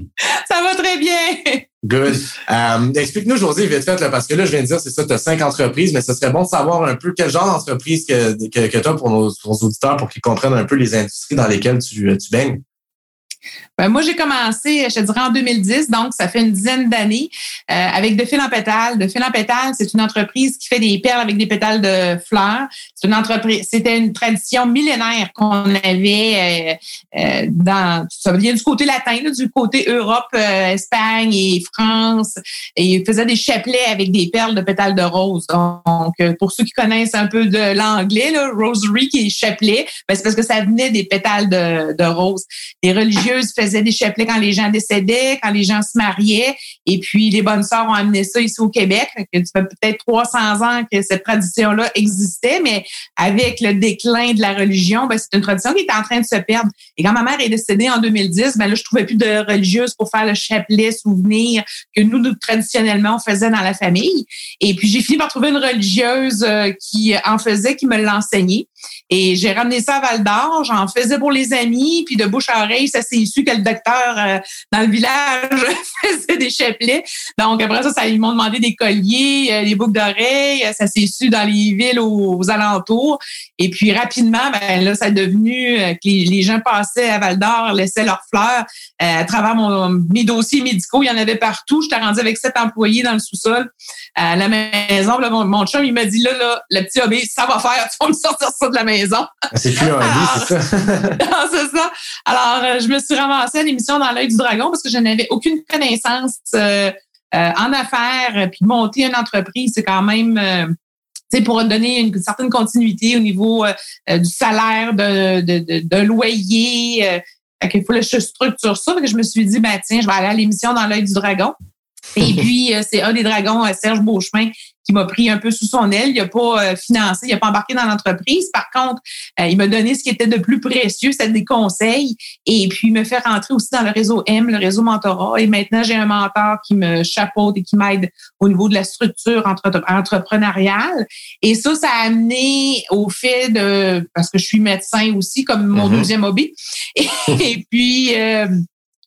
Ça va très bien. Good. Euh, explique-nous, José, vite fait, parce que là, je viens de dire, c'est ça, tu as cinq entreprises, mais ce serait bon de savoir un peu quel genre d'entreprise que, que, que tu as pour nos, pour nos, auditeurs pour qu'ils comprennent un peu les industries dans lesquelles tu, tu baignes. Ben, moi, j'ai commencé, je te dirais, en 2010, donc ça fait une dizaine d'années, euh, avec De fil en pétale. De fil en pétale, c'est une entreprise qui fait des perles avec des pétales de fleurs. C'est une entreprise, c'était une tradition millénaire qu'on avait euh, euh, dans, ça vient du côté latin, du côté Europe, Espagne et France. Et ils faisaient des chapelets avec des perles de pétales de rose. Donc, pour ceux qui connaissent un peu de l'anglais, rosary qui est chapelet, ben, c'est parce que ça venait des pétales de, de rose. Les religieuses faisaient faisait des chapelets quand les gens décédaient, quand les gens se mariaient. Et puis, les bonnes sœurs ont amené ça ici au Québec. que fait peut-être 300 ans que cette tradition-là existait, mais avec le déclin de la religion, ben, c'est une tradition qui est en train de se perdre. Et quand ma mère est décédée en 2010, ben là, je trouvais plus de religieuses pour faire le chapelet souvenir que nous, nous traditionnellement, on faisait dans la famille. Et puis, j'ai fini par trouver une religieuse euh, qui en faisait, qui me l'enseignait. Et j'ai ramené ça à Val d'Or, j'en faisais pour les amis, puis de bouche à oreille, ça s'est su que le docteur euh, dans le village faisait des chapelets. Donc après ça, ça ils m'ont demandé des colliers, euh, des boucles d'oreilles, ça s'est su dans les villes aux, alentours. Et puis rapidement, ben là, ça est devenu euh, que les, gens passaient à Val d'Or, laissaient leurs fleurs à travers mon, mes dossiers médicaux. Il y en avait partout. J'étais rendue avec sept employés dans le sous-sol à la maison. Mon, mon chum, il m'a dit là, là, le petit obé, ça va faire, tu vas me sortir ça de la maison. Ah, c'est plus un lit, c'est ça? c'est ça. Alors, euh, je me suis ramassée à l'émission dans l'œil du dragon parce que je n'avais aucune connaissance euh, euh, en affaires. Puis monter une entreprise, c'est quand même c'est pour donner une certaine continuité au niveau du salaire, de, de, de, loyer. il faut que je structure ça. que je me suis dit, ben tiens, je vais aller à l'émission dans l'œil du dragon. Et puis, c'est un des dragons, Serge Beauchemin, qui m'a pris un peu sous son aile. Il n'a pas euh, financé, il n'a pas embarqué dans l'entreprise. Par contre, euh, il m'a donné ce qui était de plus précieux, c'est des conseils. Et puis, il me fait rentrer aussi dans le réseau M, le réseau mentorat. Et maintenant, j'ai un mentor qui me chapeaute et qui m'aide au niveau de la structure entrepreneuriale. Et ça, ça a amené au fait de, parce que je suis médecin aussi, comme mon mm-hmm. deuxième hobby. Et, puis, euh,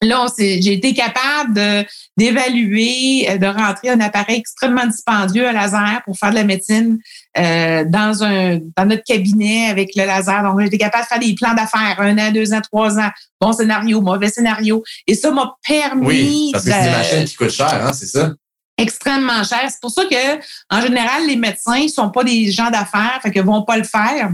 Là, j'ai été capable d'évaluer, euh, de, rentrer un appareil extrêmement dispendieux, un laser, pour faire de la médecine euh, dans un dans notre cabinet avec le laser. Donc, j'ai été capable de faire des plans d'affaires, un an, deux ans, trois ans, bon scénario, mauvais scénario. Et ça m'a permis. Oui, parce que c'est des machines qui coûtent cher, hein, c'est ça? Extrêmement cher. C'est pour ça que, en général, les médecins sont pas des gens d'affaires, fait que vont pas le faire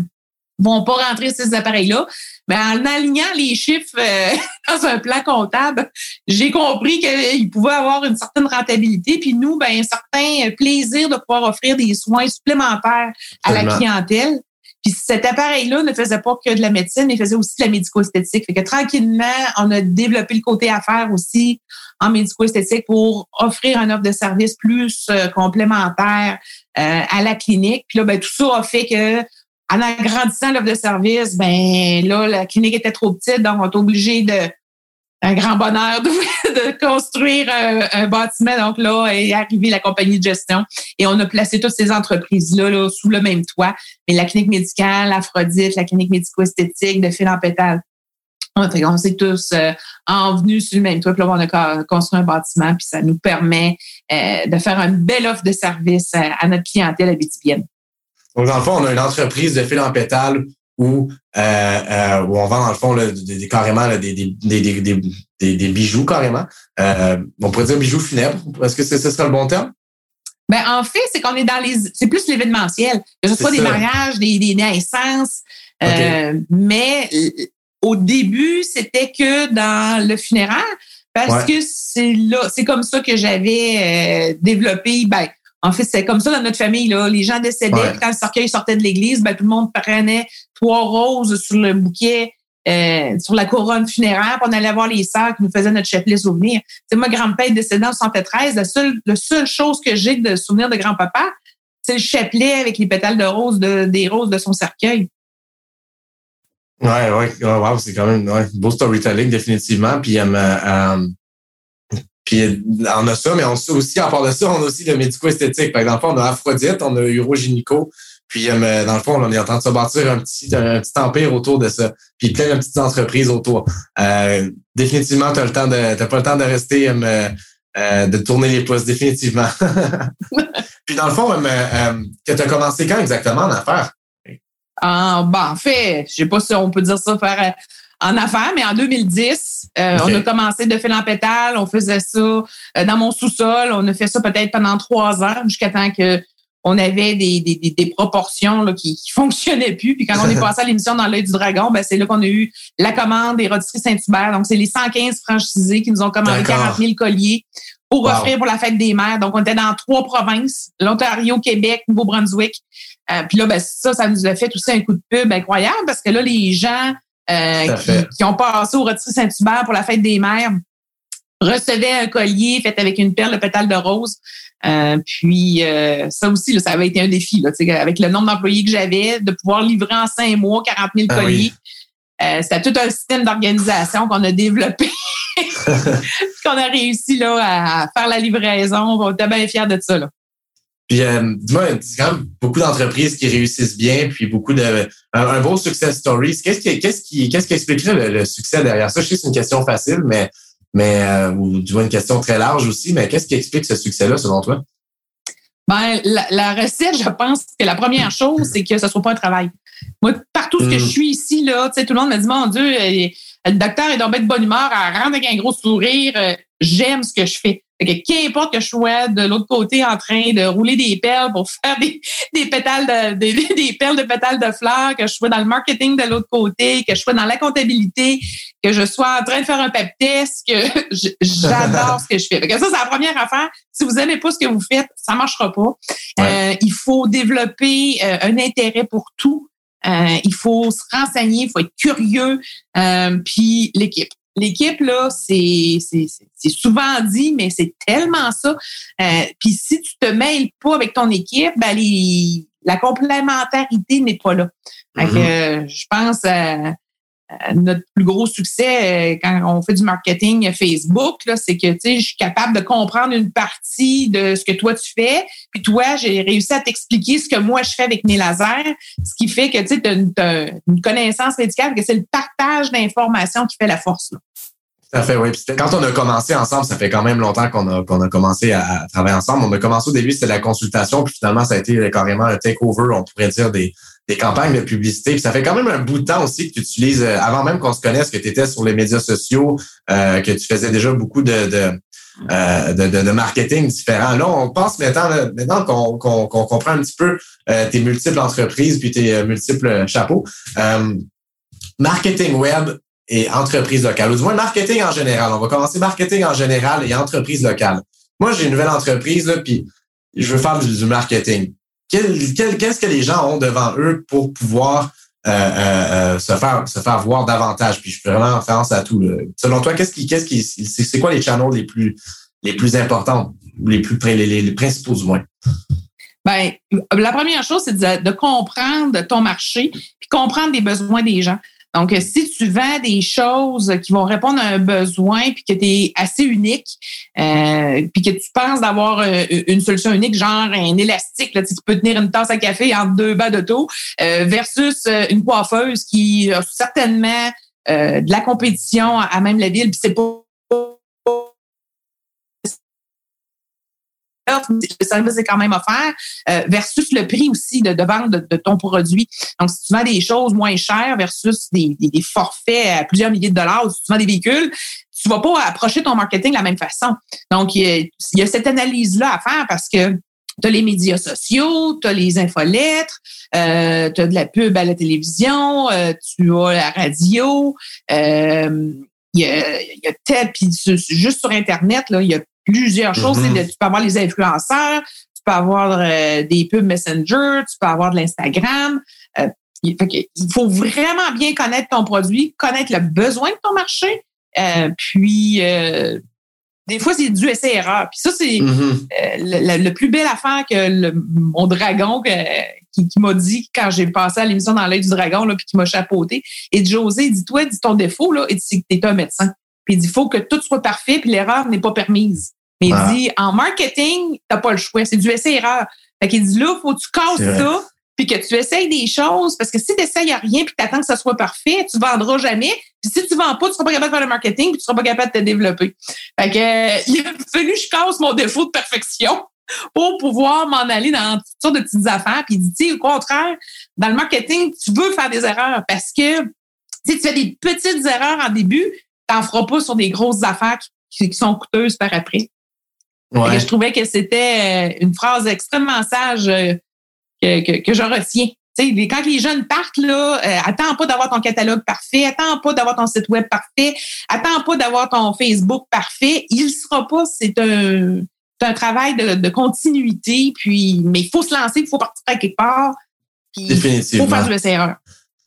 vont pas rentrer ces appareils-là. Mais en alignant les chiffres euh, dans un plan comptable, j'ai compris qu'ils pouvaient avoir une certaine rentabilité. Puis nous, ben, un certain plaisir de pouvoir offrir des soins supplémentaires à la clientèle. Puis cet appareil-là ne faisait pas que de la médecine, mais faisait aussi de la médico-esthétique. Fait que tranquillement, on a développé le côté affaires aussi en médico-esthétique pour offrir un offre de service plus euh, complémentaire euh, à la clinique. Puis là, ben, tout ça a fait que en agrandissant l'offre de service, ben là, la clinique était trop petite, donc on est obligé de un grand bonheur de, construire un, bâtiment. Donc là est arrivée la compagnie de gestion et on a placé toutes ces entreprises-là sous le même toit. Mais la clinique médicale, Aphrodite, la clinique médico-esthétique de fil en pétale. On, s'est tous euh, en venus sur le même toit. Puis là, on a construit un bâtiment, puis ça nous permet euh, de faire une belle offre de service à, notre clientèle habituelle. Donc, dans le fond, on a une entreprise de fil en pétale où, euh, euh, où on vend, dans le fond, des, carrément des, des, des, bijoux, carrément. Euh, on pourrait dire bijoux funèbres. Est-ce que ce serait le bon terme? Ben, en fait, c'est qu'on est dans les. C'est plus l'événementiel. Que ce soit des mariages, des, des naissances. mais au début, c'était que dans le funéraire, parce que c'est là, c'est comme ça que j'avais développé. Ben, en fait, c'est comme ça dans notre famille. Là. Les gens décédaient, quand le cercueil sortait de l'église, ben, tout le monde prenait trois roses sur le bouquet, euh, sur la couronne funéraire, puis on allait voir les sœurs qui nous faisaient notre chapelet souvenir. C'est moi, grand-père est décédé en 73. La seule, la seule chose que j'ai de souvenir de grand-papa, c'est le chapelet avec les pétales de rose de, des roses de son cercueil. Ouais, ouais, wow, c'est quand même ouais, beau storytelling, définitivement. Puis, euh, euh puis on a ça, mais on a aussi, à part de ça, on a aussi le médico-esthétique. Par exemple, on a Aphrodite, on a Urogénico. Puis euh, dans le fond, on est en train de se bâtir un petit, un petit empire autour de ça. Puis plein de petites entreprises autour. Euh, définitivement, tu le. T'as pas le temps de rester euh, euh de tourner les pouces, définitivement. Puis dans le fond, euh, que tu as commencé quand exactement en affaires? Ah, ben, en fait, je sais pas si on peut dire ça faire en affaires, mais en 2010, euh, on a commencé de fil en pétale. On faisait ça euh, dans mon sous-sol. On a fait ça peut-être pendant trois ans jusqu'à temps que on avait des, des, des proportions là, qui, qui fonctionnaient plus. Puis quand on est passé à l'émission dans l'œil du dragon, ben, c'est là qu'on a eu la commande des rôtisseries Saint-Hubert. Donc, c'est les 115 franchisés qui nous ont commandé 40 000 colliers pour offrir pour la fête des mères. Donc, on était dans trois provinces, l'Ontario, Québec, Nouveau-Brunswick. Euh, puis là, ben, ça, ça nous a fait aussi un coup de pub incroyable parce que là, les gens qui, ont passé au Rotisserie Saint-Hubert pour la fête des mères recevaient un collier fait avec une perle de pétale de rose. puis ça aussi, ça avait été un défi, là, avec le nombre d'employés que j'avais, de pouvoir livrer en cinq mois 40 000 ah colliers. Euh, c'était tout un système d'organisation qu'on a développé, qu'on a réussi là, à faire la livraison. On était bien fiers de ça. Là. Puis, euh, dis-moi, quand même beaucoup d'entreprises qui réussissent bien, puis beaucoup de un, beau success story. Qu'est-ce qui, qu'est-ce qui, qu'est-ce qui expliquerait le, succès derrière ça? Je sais que c'est une question facile, mais mais euh, ou du moins une question très large aussi. Mais qu'est-ce qui explique ce succès-là selon toi? Ben, la, la recette, je pense que la première chose, c'est que ce soit pas un travail. Moi, partout ce que je mm. suis ici, là, tout le monde me dit, mon Dieu, euh, le docteur est dans de bonne humeur, à rendre avec un gros sourire. Euh, j'aime ce que je fais. Fait qu'importe que je sois de l'autre côté en train de rouler des perles pour faire des, des pétales de, des, des, perles de pétales de fleurs, que je sois dans le marketing de l'autre côté, que je sois dans la comptabilité, que je sois en train de faire un pep test, que j'adore ce que je fais. Fait que ça, c'est la première affaire. Si vous aimez pas ce que vous faites, ça marchera pas. Euh, il faut développer un intérêt pour tout. Euh, il faut se renseigner, il faut être curieux. Euh, puis l'équipe. L'équipe, là, c'est, souvent dit, mais c'est tellement ça. Euh, puis si tu te mêles pas avec ton équipe, ben la complémentarité n'est pas là. Mm-hmm. je pense euh, notre plus gros succès euh, quand on fait du marketing Facebook, c'est que je suis capable de comprendre une partie de ce que toi tu fais. Puis toi, j'ai réussi à t'expliquer ce que moi je fais avec mes lasers, ce qui fait que tu as, une connaissance médicale, que c'est le partage d'informations qui fait la force. Tout fait, oui. quand on a commencé ensemble, ça fait quand même longtemps qu'on a, qu'on a commencé à, travailler ensemble. On a commencé au début, c'était la consultation, puis finalement, ça a été carrément un takeover, on pourrait dire, des, des campagnes de publicité. Puis ça fait quand même un bout de temps aussi que tu utilises, euh, avant même qu'on se connaisse, que tu étais sur les médias sociaux, euh, que tu faisais déjà beaucoup de, de, euh, de, marketing différents. Là, on pense maintenant, maintenant qu'on qu'on comprend un petit peu tes multiples entreprises puis tes multiples chapeaux. marketing web et entreprise locale, ou du moins marketing en général. On va commencer marketing en général et entreprise locale. Moi, j'ai une nouvelle entreprise, là, puis je veux faire du marketing qu'est-ce que les gens ont devant eux pour pouvoir euh, euh, euh, se faire se faire voir davantage? Puis je fais vraiment référence à tout. Selon toi, qu'est-ce qui qu'est-ce qui c'est quoi les channels les plus les plus importants, les plus les, principaux du moins? Ben, la première chose, c'est de, de, comprendre ton marché, puis comprendre les besoins des gens. Donc, si tu vends des choses qui vont répondre à un besoin, puis que tu es assez unique, euh, puis que tu penses d'avoir euh, une solution unique, genre un élastique, là, tu peux tenir une tasse à café entre deux bas d'auto, euh, versus euh, une coiffeuse qui a certainement de la compétition à même la ville, puis c'est pas le service est quand même offert, euh, versus le prix aussi de, de vente de, ton produit. Donc, si tu vends des choses moins chères versus des, des, forfaits à plusieurs milliers de dollars, ou si tu vends des véhicules, tu vas pas approcher ton marketing de la même façon. Donc, il y a, cette analyse-là à faire parce que tu as les médias sociaux, tu as les infolettres, euh, tu as de la pub à la télévision, euh, tu as la radio, il y a, y a tel, puis juste sur Internet, là, il y a plusieurs choses. Mm-hmm. Tu peux avoir les influenceurs, tu peux avoir euh, des pubs Messenger, tu peux avoir de l'Instagram. Euh, il faut vraiment bien connaître ton produit, connaître le besoin de ton marché. Euh, puis, des fois, c'est du essai-erreur. Puis ça, c'est mm-hmm. le, plus belle affaire que mon dragon qui, m'a dit quand j'ai passé à l'émission dans l'œil du dragon, là, puis qui m'a chapeauté. Et José, dis-toi, dis ton défaut, là, et dis que tu es un médecin. Puis il dit, il faut que tout soit parfait, puis l'erreur n'est pas permise. Mais il ah. dit, en marketing, t'as pas le choix. C'est du essai-erreur. Fait qu'il dit, là, faut que tu casses ça, puis que tu essayes des choses, parce que si tu essayes à rien, puis tu attends que ça soit parfait, tu vendras jamais. Puis si tu vends pas, tu seras pas capable de faire le marketing, puis tu seras pas capable de te développer. Fait que, euh, il a fallu que je casse mon défaut de perfection pour pouvoir m'en aller dans toutes sortes de petites affaires. Puis il dit, au contraire, dans le marketing, tu veux faire des erreurs parce que si tu fais des petites erreurs en début, t'en feras pas sur des grosses affaires qui, sont coûteuses par après. Je trouvais que c'était euh, une phrase extrêmement sage euh, que, que, je retiens. quand les jeunes partent, là, euh, attends pas d'avoir ton catalogue parfait, attends pas d'avoir ton site web parfait, attends pas d'avoir ton Facebook parfait. Il sera pas. C'est un, un travail de, continuité. Puis, mais il faut se lancer, il faut partir à quelque part. Définitivement. Il faut faire du erreur.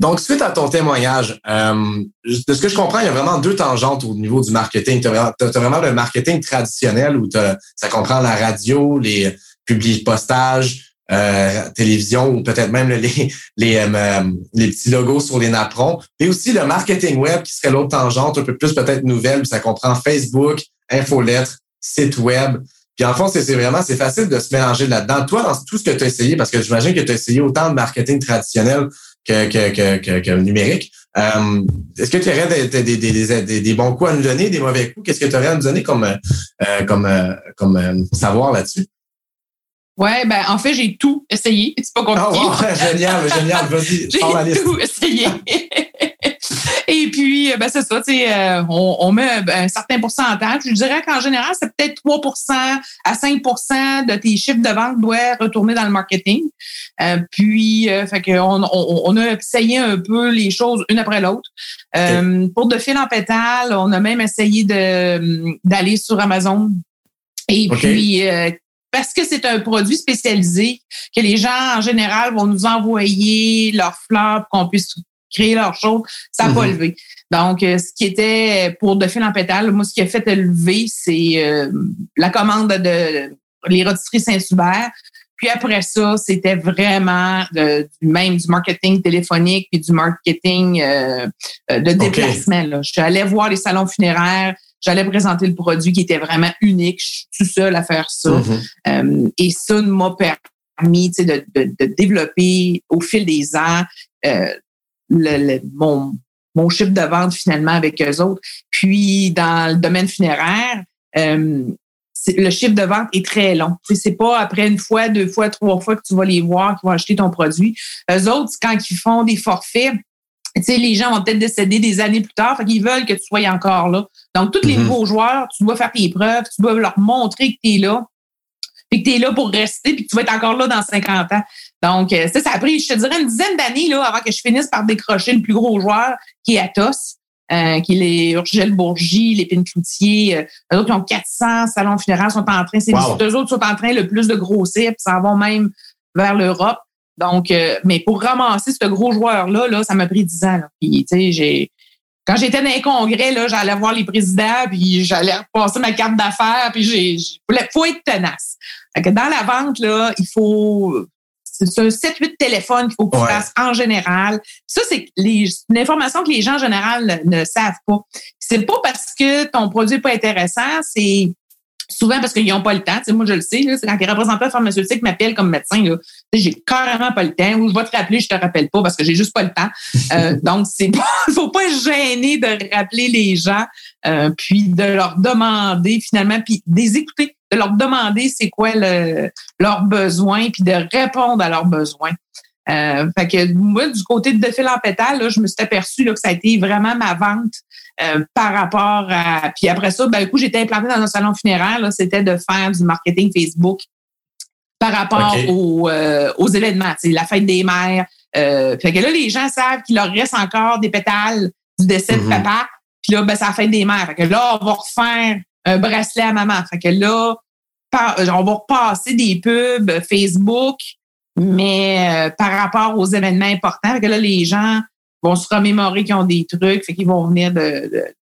Donc, suite à ton témoignage, euh, de ce que je comprends, il y a vraiment deux tangentes au niveau du marketing. Tu as, vraiment le marketing traditionnel où ça comprend la radio, les publics postages, euh, télévision ou peut-être même les, les, euh, les petits logos sur les napperons. Et aussi le marketing web qui serait l'autre tangente, un peu plus peut-être nouvelle. Ça comprend Facebook, infolettres, site web. Puis en fond, c'est vraiment, c'est facile de se mélanger là-dedans. Toi, dans tout ce que tu as essayé, parce que j'imagine que tu as essayé autant de marketing traditionnel que, que, que, que, numérique. Euh, est-ce que tu aurais des, des, des, des, bons coups à nous donner, des mauvais coups? Qu'est-ce que tu aurais à nous donner comme, euh, comme, euh, comme savoir là-dessus? Ouais, ben en fait, j'ai tout essayé. C'est pas compliqué. Oh, génial, génial. Vas-y, J'ai tout essayé. Et puis, ben c'est ça, tu sais, euh, on, on, met un certain pourcentage. Je dirais qu'en général, c'est peut-être 3% à 5% de tes chiffres de vente doivent retourner dans le marketing. Euh, puis, euh, fait qu'on on, on, a essayé un peu les choses une après l'autre. Euh, pour de fil en pétale, on a même essayé de d'aller sur Amazon. Et puis, parce que c'est un produit spécialisé, que les gens en général vont nous envoyer leurs fleurs pour qu'on puisse créer leurs choses, ça n'a pas mhm. levé. Donc, euh, ce qui était pour de fil en pétale, moi, ce qui a fait lever, c'est euh, la commande de les rôtisseries Saint-Hubert. Puis après ça, c'était vraiment du même du marketing téléphonique puis du marketing euh, de déplacement. Là. Je suis allée voir les salons funéraires, j'allais présenter le produit qui était vraiment unique. Je suis tout seul à faire ça. Mhm. et ça m'a permis de, de, de, développer au fil des ans le, mon, mon chiffre de vente finalement avec eux autres. Puis dans le domaine funéraire, euh, le chiffre de vente est très long. C'est pas après une fois, deux fois, trois fois que tu vas les voir, qui vont acheter ton produit. Eux autres, quand ils font des forfaits, sais, les gens vont peut-être décéder des années plus tard, fait qu'ils veulent que tu sois encore là. Donc, tous les mm-hmm. nouveaux joueurs, tu dois faire tes preuves, tu dois leur montrer que tu es là, et que tu es là pour rester, puis que tu vas être encore là dans 50 ans. Donc, euh, ça, ça a pris, je te dirais, une dizaine d'années là, avant que je finisse par décrocher le plus gros joueur, qui est Atos, euh, qui est les Urgel Bourgie, les Cloutier. Euh, eux autres, qui ont 400 salons funéraires, sont en train, c'est wow. eux autres sont en train le plus de grossir, puis s'en vont même vers l'Europe. Donc, euh, mais pour ramasser ce gros joueur-là, là, ça m'a pris 10 ans. Là. Puis, tu sais, j'ai quand j'étais dans les congrès, là, j'allais voir les présidents, puis j'allais repasser ma carte d'affaires, puis j'ai, faut être tenace. Fait que dans la vente, là, il faut, c'est un 7-8 téléphones qu'il faut que tu fasses en général. Ça, c'est une information que les gens en général ne, savent pas. C'est pas parce que ton produit n'est pas intéressant, c'est souvent parce qu'ils n'ont pas le temps. Tu sais, moi, je le sais, c'est quand les représentants pharmaceutiques m'appellent comme médecin, là, j'ai carrément pas le temps, ou je vais te rappeler, je te rappelle pas parce que j'ai juste pas le temps. Euh, donc, c'est faut pas gêné de rappeler les gens, euh, puis de leur demander finalement, puis de les écouter de leur demander c'est quoi le, leurs besoins, puis de répondre à leurs besoins. Euh, fait que moi, du côté de fil en pétale, je me suis aperçue que ça a été vraiment ma vente euh, par rapport à. Puis après ça, ben, du coup, j'étais implantée dans un salon funéraire. C'était de faire du marketing Facebook par rapport aux, euh, aux événements, la fête des mères. fait que là, les gens savent qu'il leur reste encore des pétales du décès de mm-hmm. papa. Puis là, ben, c'est la fête des mères. Fait que là, on va refaire un bracelet à maman. Fait que là, on va repasser des pubs Facebook, mais euh, par rapport aux événements importants. Fait que là, les gens vont se remémorer qu'ils ont des trucs, fait qu'ils vont venir de,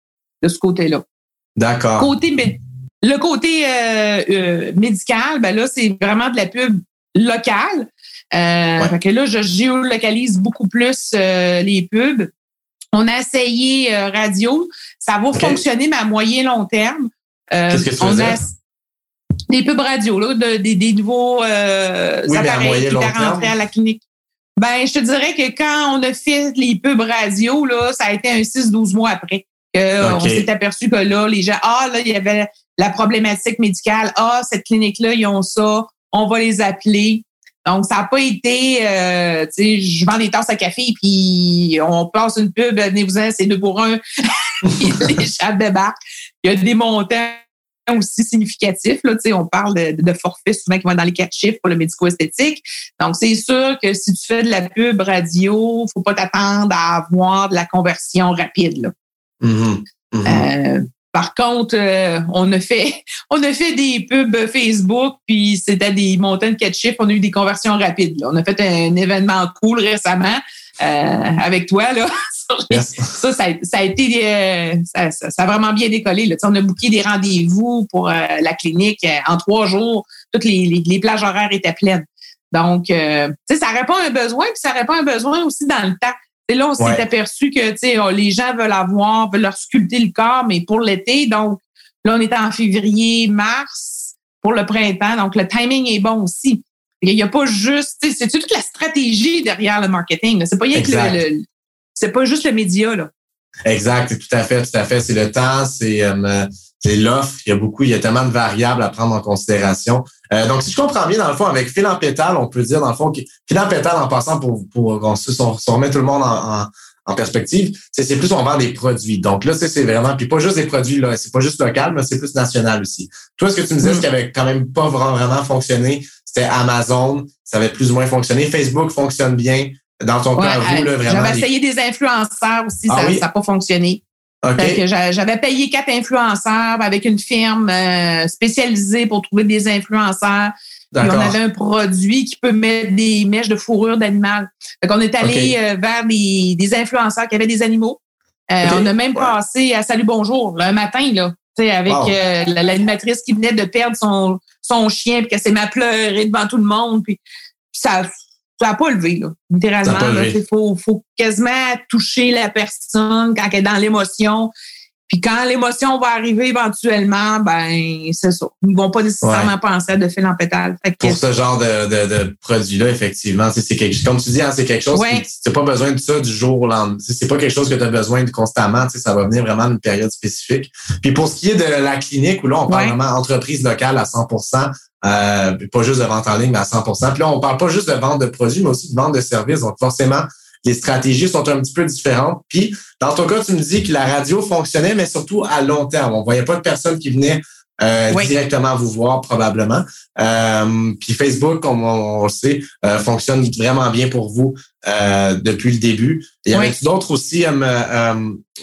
de, ce côté-là. D'accord. Côté, le côté euh, euh, médical, ben là, c'est vraiment de la pub locale. Fait que là, je géolocalise beaucoup plus les pubs. On a essayé radio. Ça va fonctionner, mais à moyen long terme. Qu'est-ce que tu on a, des pubs radio, là, des, des, nouveaux euh, appareils qui étaient rentrés à la clinique. Ben, je te dirais que quand on a fait les pubs radio, là, ça a été un 6-12 mois après. On s'est aperçu que là, les gens, ah, là, il y avait la problématique médicale. Ah, cette clinique-là, ils ont ça. On va les appeler. Donc, ça n'a pas été, euh, tu sais, je vends des tasses à café, puis on passe une pub, venez-vous-en, c'est deux pour un. les chats débarquent. Il y a des montants aussi significatif. Là, on parle de, de forfaits souvent qui vont dans les quatre chiffres pour le médico-esthétique. Donc, c'est sûr que si tu fais de la pub radio, faut pas t'attendre à avoir de la conversion rapide. Là. Mm-hmm. Mm-hmm. Euh, par contre, euh, on a fait on a fait des pubs Facebook, puis c'était des montants de quatre chiffres. On a eu des conversions rapides. On a fait un événement cool récemment avec toi. Là. ça, ça, a été ça, a vraiment bien décollé. Là. On a booké des rendez-vous pour la clinique en trois jours. Toutes les, les, plages horaires étaient pleines. Donc, ça répond à un besoin, puis ça répond à un besoin aussi dans le temps. Et là, on s'est aperçu que oh, les gens veulent avoir, veulent leur sculpter le corps, mais pour l'été. Donc, là, on est en février, mars pour le printemps. Donc, le timing est bon aussi. Il n'y a pas juste, c'est toute la stratégie derrière le marketing. C'est pas le, c'est pas juste le média là. Exact, tout à fait, tout à fait. C'est le temps, c'est euh, c'est l'offre. Il y a beaucoup, il y a tellement de variables à prendre en considération. Euh, donc, si je comprends bien, dans le fond, avec fil en pétale, on peut dire, dans le fond, fil en pétale, en passant pour, pour on, se remet tout le monde en, en, perspective, c'est plus on vend des produits. Donc là, c'est vraiment, puis pas juste des produits, là, c'est pas juste local, mais c'est plus national aussi. Toi, ce que tu me disais, ce qui avait quand même pas vraiment fonctionné, c'était Amazon, ça avait plus ou moins fonctionné. Facebook fonctionne bien. Dans ton cas, vous, là, vraiment. J'avais essayé des influenceurs aussi, ah ça n'a pas fonctionné. J'avais payé quatre influenceurs avec une firme euh, spécialisée pour trouver des influenceurs. Puis on avait un produit qui peut mettre des mèches de fourrure d'animal. On est allé euh, vers des, des, influenceurs qui avaient des animaux. Euh, on a même passé à Salut Bonjour le matin, là, avec l'animatrice qui venait de perdre son, son chien puis qu'elle s'est mis à pleurer devant tout le monde. Puis, ça, ça n'a pas levé, là, littéralement. Il faut, faut quasiment toucher la personne quand elle est dans l'émotion. Puis quand l'émotion va arriver éventuellement, ben c'est ça. Ils vont pas nécessairement penser à de fil en pétale. Pour ce genre de, de, de produit-là, effectivement, c'est quelque comme tu dis, hein, c'est quelque chose ouais. n'as pas besoin de ça du jour au lendemain. C'est pas quelque chose que tu as besoin de constamment. Ça va venir vraiment d'une période spécifique. Puis pour ce qui est de la clinique, où là, on parle vraiment entreprise locale à 100% euh, pas juste de vente en ligne, mais à 100% Puis là, on parle pas juste de vente de produits, mais aussi de vente de services. Donc, forcément, les stratégies sont un petit peu différentes. Puis, dans ton cas, tu me dis que la radio fonctionnait, mais surtout à long terme. On voyait pas de personnes qui venaient euh, directement vous voir probablement. Euh, puis Facebook, comme on, le sait, euh, fonctionne vraiment bien pour vous depuis le début. Il y avait d'autres aussi,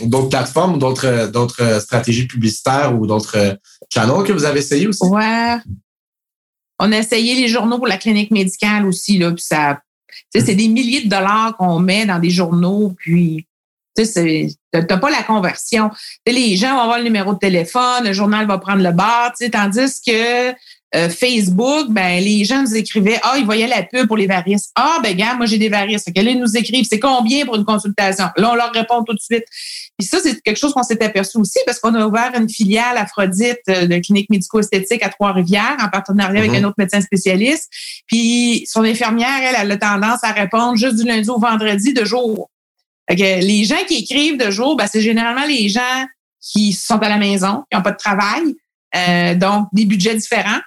d'autres plateformes d'autres d'autres stratégies publicitaires ou d'autres canaux que vous avez essayé aussi? Ouais. On a essayé les journaux pour la clinique médicale aussi, là, puis ça. C'est des milliers de dollars qu'on met dans des journaux, puis tu n'as pas la conversion. les gens vont avoir le numéro de téléphone, le journal va prendre le bar, tandis que euh, Facebook, ben les gens nous écrivaient Ah, ils voyaient la pub pour les varices. Ah, ben gars, moi j'ai des varices. Fait ils nous écrivent C'est combien pour une consultation? Là, on leur répond tout de suite. Puis ça, c'est quelque chose qu'on s'est aperçu aussi parce qu'on a ouvert une filiale Aphrodite euh, de clinique médico-esthétique à Trois-Rivières en partenariat avec mm-hmm. un autre médecin spécialiste. Puis son infirmière, elle, elle a tendance à répondre juste du lundi au vendredi de jour. Fait que les gens qui écrivent de jour, ben, c'est généralement les gens qui sont à la maison, qui n'ont pas de travail, euh, donc des budgets différents.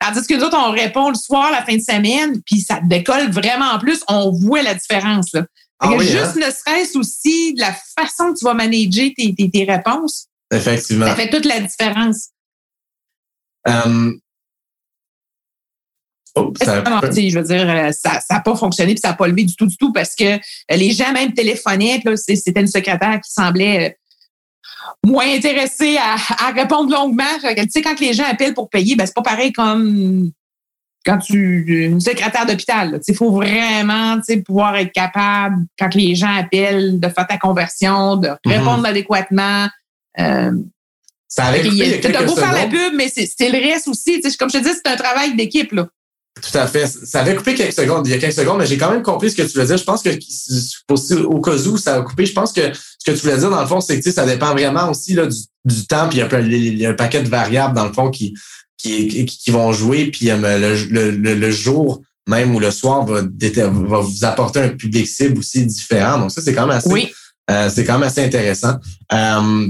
Tandis que nous autres, on répond le soir, la fin de semaine, puis ça décolle vraiment plus. On voit la différence. Là. Ah juste hein? ne serait-ce aussi de la façon que tu vas manager tes, tes, réponses. Effectivement. Ça fait toute la différence. Um... Oh, ça je veux dire, euh, ça n'a pas fonctionné puis ça n'a pas levé du tout, du tout parce que euh, les gens même téléphonaient. C'était une secrétaire qui semblait moins intéressé à, répondre longuement. Tu sais, quand les gens appellent pour payer, ben, c'est pas pareil comme quand tu une secrétaire d'hôpital. Il faut vraiment pouvoir être capable, quand les gens appellent, de faire ta conversion, de mm-hmm. répondre adéquatement. Euh, ça avait coupé il y a beau faire la pub, mais c'est le reste aussi. Comme je te dis, c'est un travail d'équipe. Tout à fait. Ça avait coupé quelques secondes, il y a quelques secondes, mais j'ai quand même compris ce que tu voulais dire. Je pense que au cas où ça a coupé, je pense que ce que tu voulais dire, dans le fond, c'est que ça dépend vraiment aussi là, du, temps, puis il y, a un paquet de variables, dans le fond, qui, qui, qui vont jouer, puis euh, le, le, le, jour même ou le soir va, va vous apporter un public cible aussi différent. Donc ça, c'est quand même assez, euh, c'est quand même assez intéressant. Euh,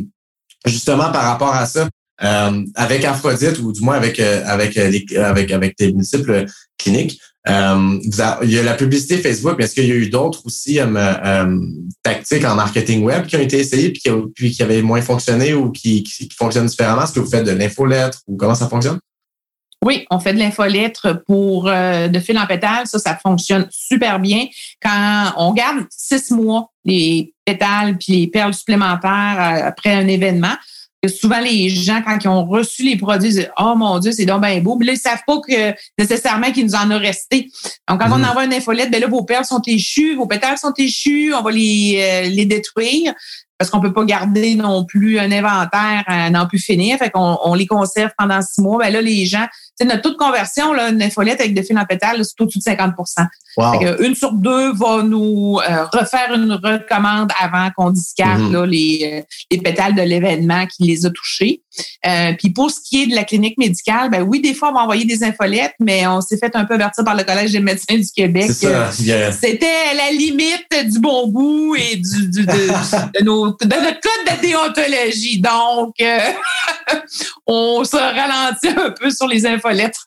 justement, par rapport à ça, euh, avec Aphrodite ou du moins avec euh, avec euh, les, avec avec tes multiples cliniques, il y a la publicité Facebook, mais est-ce qu'il y a eu d'autres aussi tactiques en marketing web qui ont été essayées puis qui, puis qui avaient moins fonctionné ou qui, qui, fonctionnent différemment? Est-ce que vous faites de l'infolettre ou comment ça fonctionne? Oui, on fait de l'infolettre pour de fil en pétale. Ça, ça fonctionne super bien. Quand on garde six mois les pétales puis les perles supplémentaires après un événement, souvent, les gens, quand ils ont reçu les produits, disent Oh mon Dieu, c'est donc bien beau. Mais là, ils savent pas que nécessairement qu'il nous en a resté. Donc, quand on mm-hmm. envoie une infolette, ben là, vos perles sont échues, vos pétales sont échus, on va les, euh, les détruire parce qu'on peut pas garder non plus un inventaire à n'en plus finir. Fait qu'on on les conserve pendant six mois. Ben là, les gens, notre taux de conversion, là, une infolette avec des fils en pétales, c'est au-dessus de 50% une sur deux va nous euh, refaire une recommande avant qu'on discarte mm-hmm. les, euh, les pétales de l'événement qui les a touchés. Euh, puis pour ce qui est de la clinique médicale, ben oui, des fois, on va envoyer des infolettes, mais on s'est fait un peu avertir par le Collège des médecins du Québec. C'était la limite du bon goût et du, du de, nos, de notre code de déontologie. Donc, on se ralentit un peu sur les infolettes.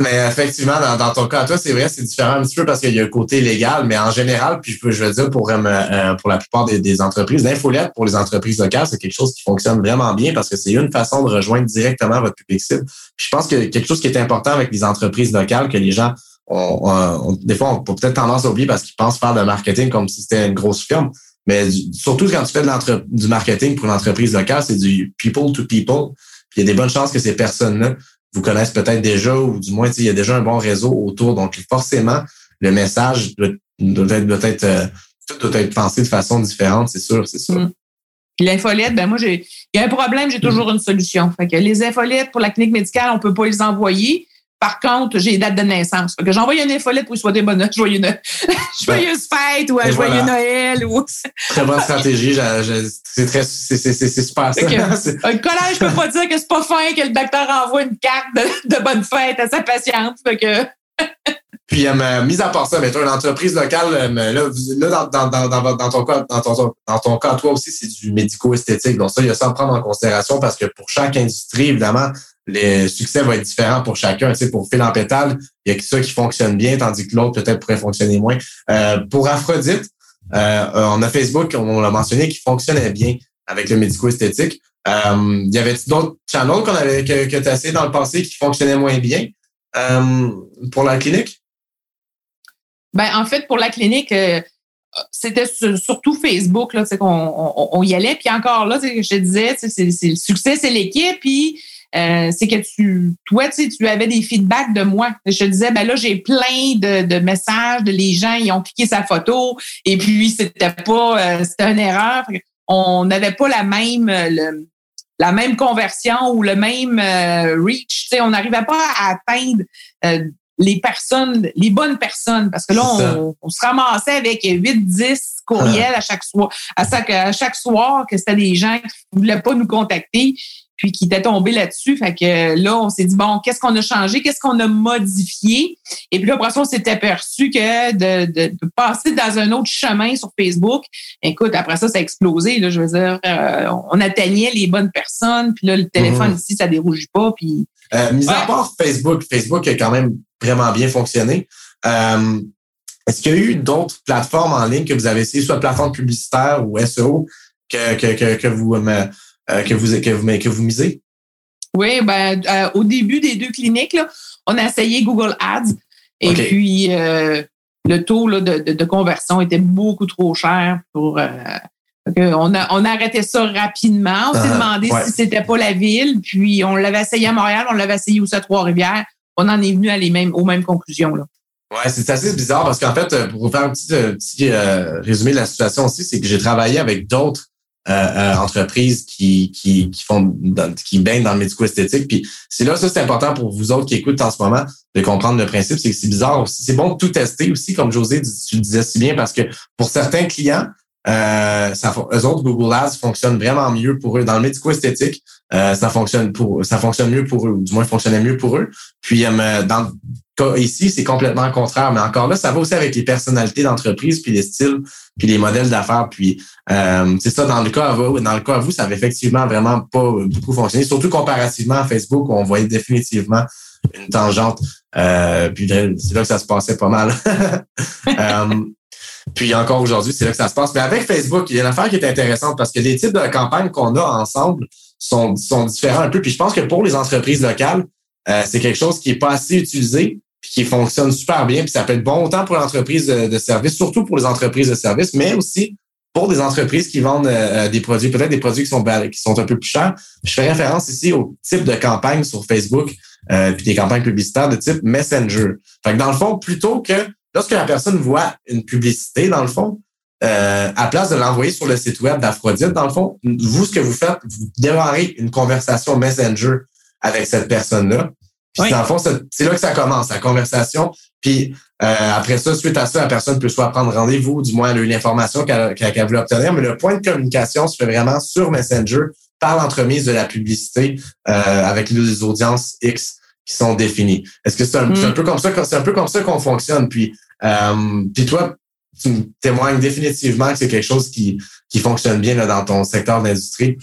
Mais effectivement, dans, ton cas, toi, c'est vrai, c'est différent un petit peu parce qu'il y a un côté légal, mais en général, puis je, peux, je veux dire pour, euh, euh, pour la plupart des, entreprises, l'infolette pour les entreprises locales, c'est quelque chose qui fonctionne vraiment bien parce que c'est une façon de rejoindre directement votre public cible. Je pense que quelque chose qui est important avec les entreprises locales, que les gens ont, des fois, ont peut-être tendance à oublier parce qu'ils pensent faire de marketing comme si c'était une grosse firme. Mais surtout quand tu fais de du marketing pour une entreprise locale, c'est du people to people. Il y a des bonnes chances que ces personnes-là vous connaissent peut-être déjà, ou du moins, il y a déjà un bon réseau autour. Donc, forcément, le message doit, être, doit être euh, tout doit être pensé de façon différente, c'est sûr, c'est sûr. Mm. L'infolette, ben moi, j'ai, il y a un problème, j'ai toujours une solution. Fait que les infolettes pour la clinique médicale, on peut pas les envoyer. Par contre, j'ai les dates de naissance. Fait que j'envoie une infolette pour souhaiter bonne joyeux Noël. joyeuse fête ou joyeux Noël. Ou... très bonne stratégie. c'est très, c'est, super ça. un collège, je peux pas dire que c'est pas fin que le docteur envoie une carte de, de bonne fête à sa patiente. Fait que... Puis, euh, mise à part ça, mettons une entreprise locale, euh, là, là dans, dans, dans, dans, ton cas, dans, ton, dans ton cas, toi aussi, c'est du médico-esthétique. Donc, ça, il y a ça à prendre en considération parce que pour chaque industrie, évidemment, le succès va être différent pour chacun. Tu sais, pour Phil en pétale, il y a que ça qui fonctionne bien, tandis que l'autre peut-être pourrait fonctionner moins. Euh, pour Aphrodite, euh, on a Facebook, on l'a mentionné, qui fonctionnait bien avec le médico-esthétique. Euh, y avait d'autres channels qu'on avait que, que tu as essayé dans le passé qui fonctionnaient moins bien euh, pour la clinique? Ben, en fait, pour la clinique, euh, c'était surtout Facebook, là, qu'on on, on, y allait. Puis encore là, je te disais, c'est, le succès, c'est l'équipe. Puis euh, c'est que tu, toi, tu, tu avais des feedbacks de moi. Je te disais, ben là, j'ai plein de, de, messages de les gens, ils ont cliqué sa photo et puis c'était pas, euh, c'était une erreur. On n'avait pas la même, euh, la même conversion ou le même reach. Tu sais, on n'arrivait pas à atteindre les personnes, les bonnes personnes, parce que là, on, se ramassait avec 8, 10 courriels à chaque soir, à chaque, à chaque soir que c'était des gens qui voulaient pas nous contacter puis qui était tombé là-dessus. Fait que là, on s'est dit, bon, qu'est-ce qu'on a changé? Qu'est-ce qu'on a modifié? Et puis là, après ça, on s'est aperçu que de, de, passer dans un autre chemin sur Facebook, écoute, après ça, ça a explosé. Là, je veux dire, euh, on atteignait les bonnes personnes, puis là, le téléphone mhm. ici, ça dérouge pas. Puis, euh, mis à part Facebook, Facebook a quand même vraiment bien fonctionné. Euh, est-ce qu'il y a eu d'autres plateformes en ligne que vous avez essayé, soit plateforme publicitaire ou SEO, que, que, que, que vous euh, que, vous, que, vous, que vous misez? Oui, ben, euh, au début des deux cliniques, là, on a essayé Google Ads et puis euh, le taux là, de, de, conversion était beaucoup trop cher pour. on, a, on a arrêté ça rapidement. On s'est ah, demandé si c'était pas la ville. Puis on l'avait essayé à Montréal, on l'avait essayé aussi à Trois-Rivières. On en est venu à les mêmes, aux mêmes conclusions. Là. Ouais, c'est assez bizarre parce qu'en fait, pour vous faire un petit, petit résumé de la situation aussi, c'est que j'ai travaillé avec d'autres euh, euh, entreprises qui, qui, font qui baignent dans le médico-esthétique. Puis c'est là, ça, c'est important pour vous autres qui écoutent en ce moment de comprendre le principe, c'est que c'est bizarre aussi. C'est bon de tout tester aussi, comme José, tu le disais si bien, parce que pour certains clients, euh, ça, eux autres, Google Ads fonctionne vraiment mieux pour eux. Dans le médico-esthétique, ça fonctionne pour ça fonctionne mieux pour eux, ou du moins fonctionnait mieux pour eux. Puis dans ici, c'est complètement contraire. Mais encore là, ça va aussi avec les personnalités d'entreprise, puis les styles, puis les modèles d'affaires. Puis euh, c'est ça, dans le cas à vous, dans le cas à vous, ça avait effectivement vraiment pas beaucoup fonctionné, surtout comparativement à Facebook, où on voyait définitivement une tangente. Euh, puis c'est là que ça se passait pas mal. euh, puis encore aujourd'hui, c'est là que ça se passe. Mais avec Facebook, il y a une affaire qui est intéressante parce que les types de campagnes qu'on a ensemble sont, sont différents un peu. Puis je pense que pour les entreprises locales, euh, c'est quelque chose qui est pas assez utilisé qui fonctionne super bien. Puis ça peut être bon autant pour l'entreprise de, de service, surtout pour les entreprises de service, mais aussi pour des entreprises qui vendent euh, des produits, peut-être des produits qui sont, qui sont un peu plus chers, je fais référence ici au type de campagne sur Facebook, euh, puis des campagnes publicitaires de type Messenger. Fait que dans le fond, plutôt que lorsque la personne voit une publicité, dans le fond, euh, à place de l'envoyer sur le site web d'Aphrodite, dans le fond, vous, ce que vous faites, vous démarrez une conversation Messenger avec cette personne-là. Puis dans le fond, c'est là que ça commence, la conversation. Puis euh, après ça, suite à ça, la personne peut soit prendre rendez-vous, du moins elle a une information qu'elle qu voulu obtenir, mais le point de communication se fait vraiment sur Messenger par l'entremise de la publicité euh, avec les audiences X qui sont définies. Est-ce que c'est un, un, mm. peu comme ça c'est un peu comme ça qu'on fonctionne? Puis, euh, puis toi, tu me témoignes définitivement que c'est quelque chose qui, qui fonctionne bien là, dans ton secteur d'industrie.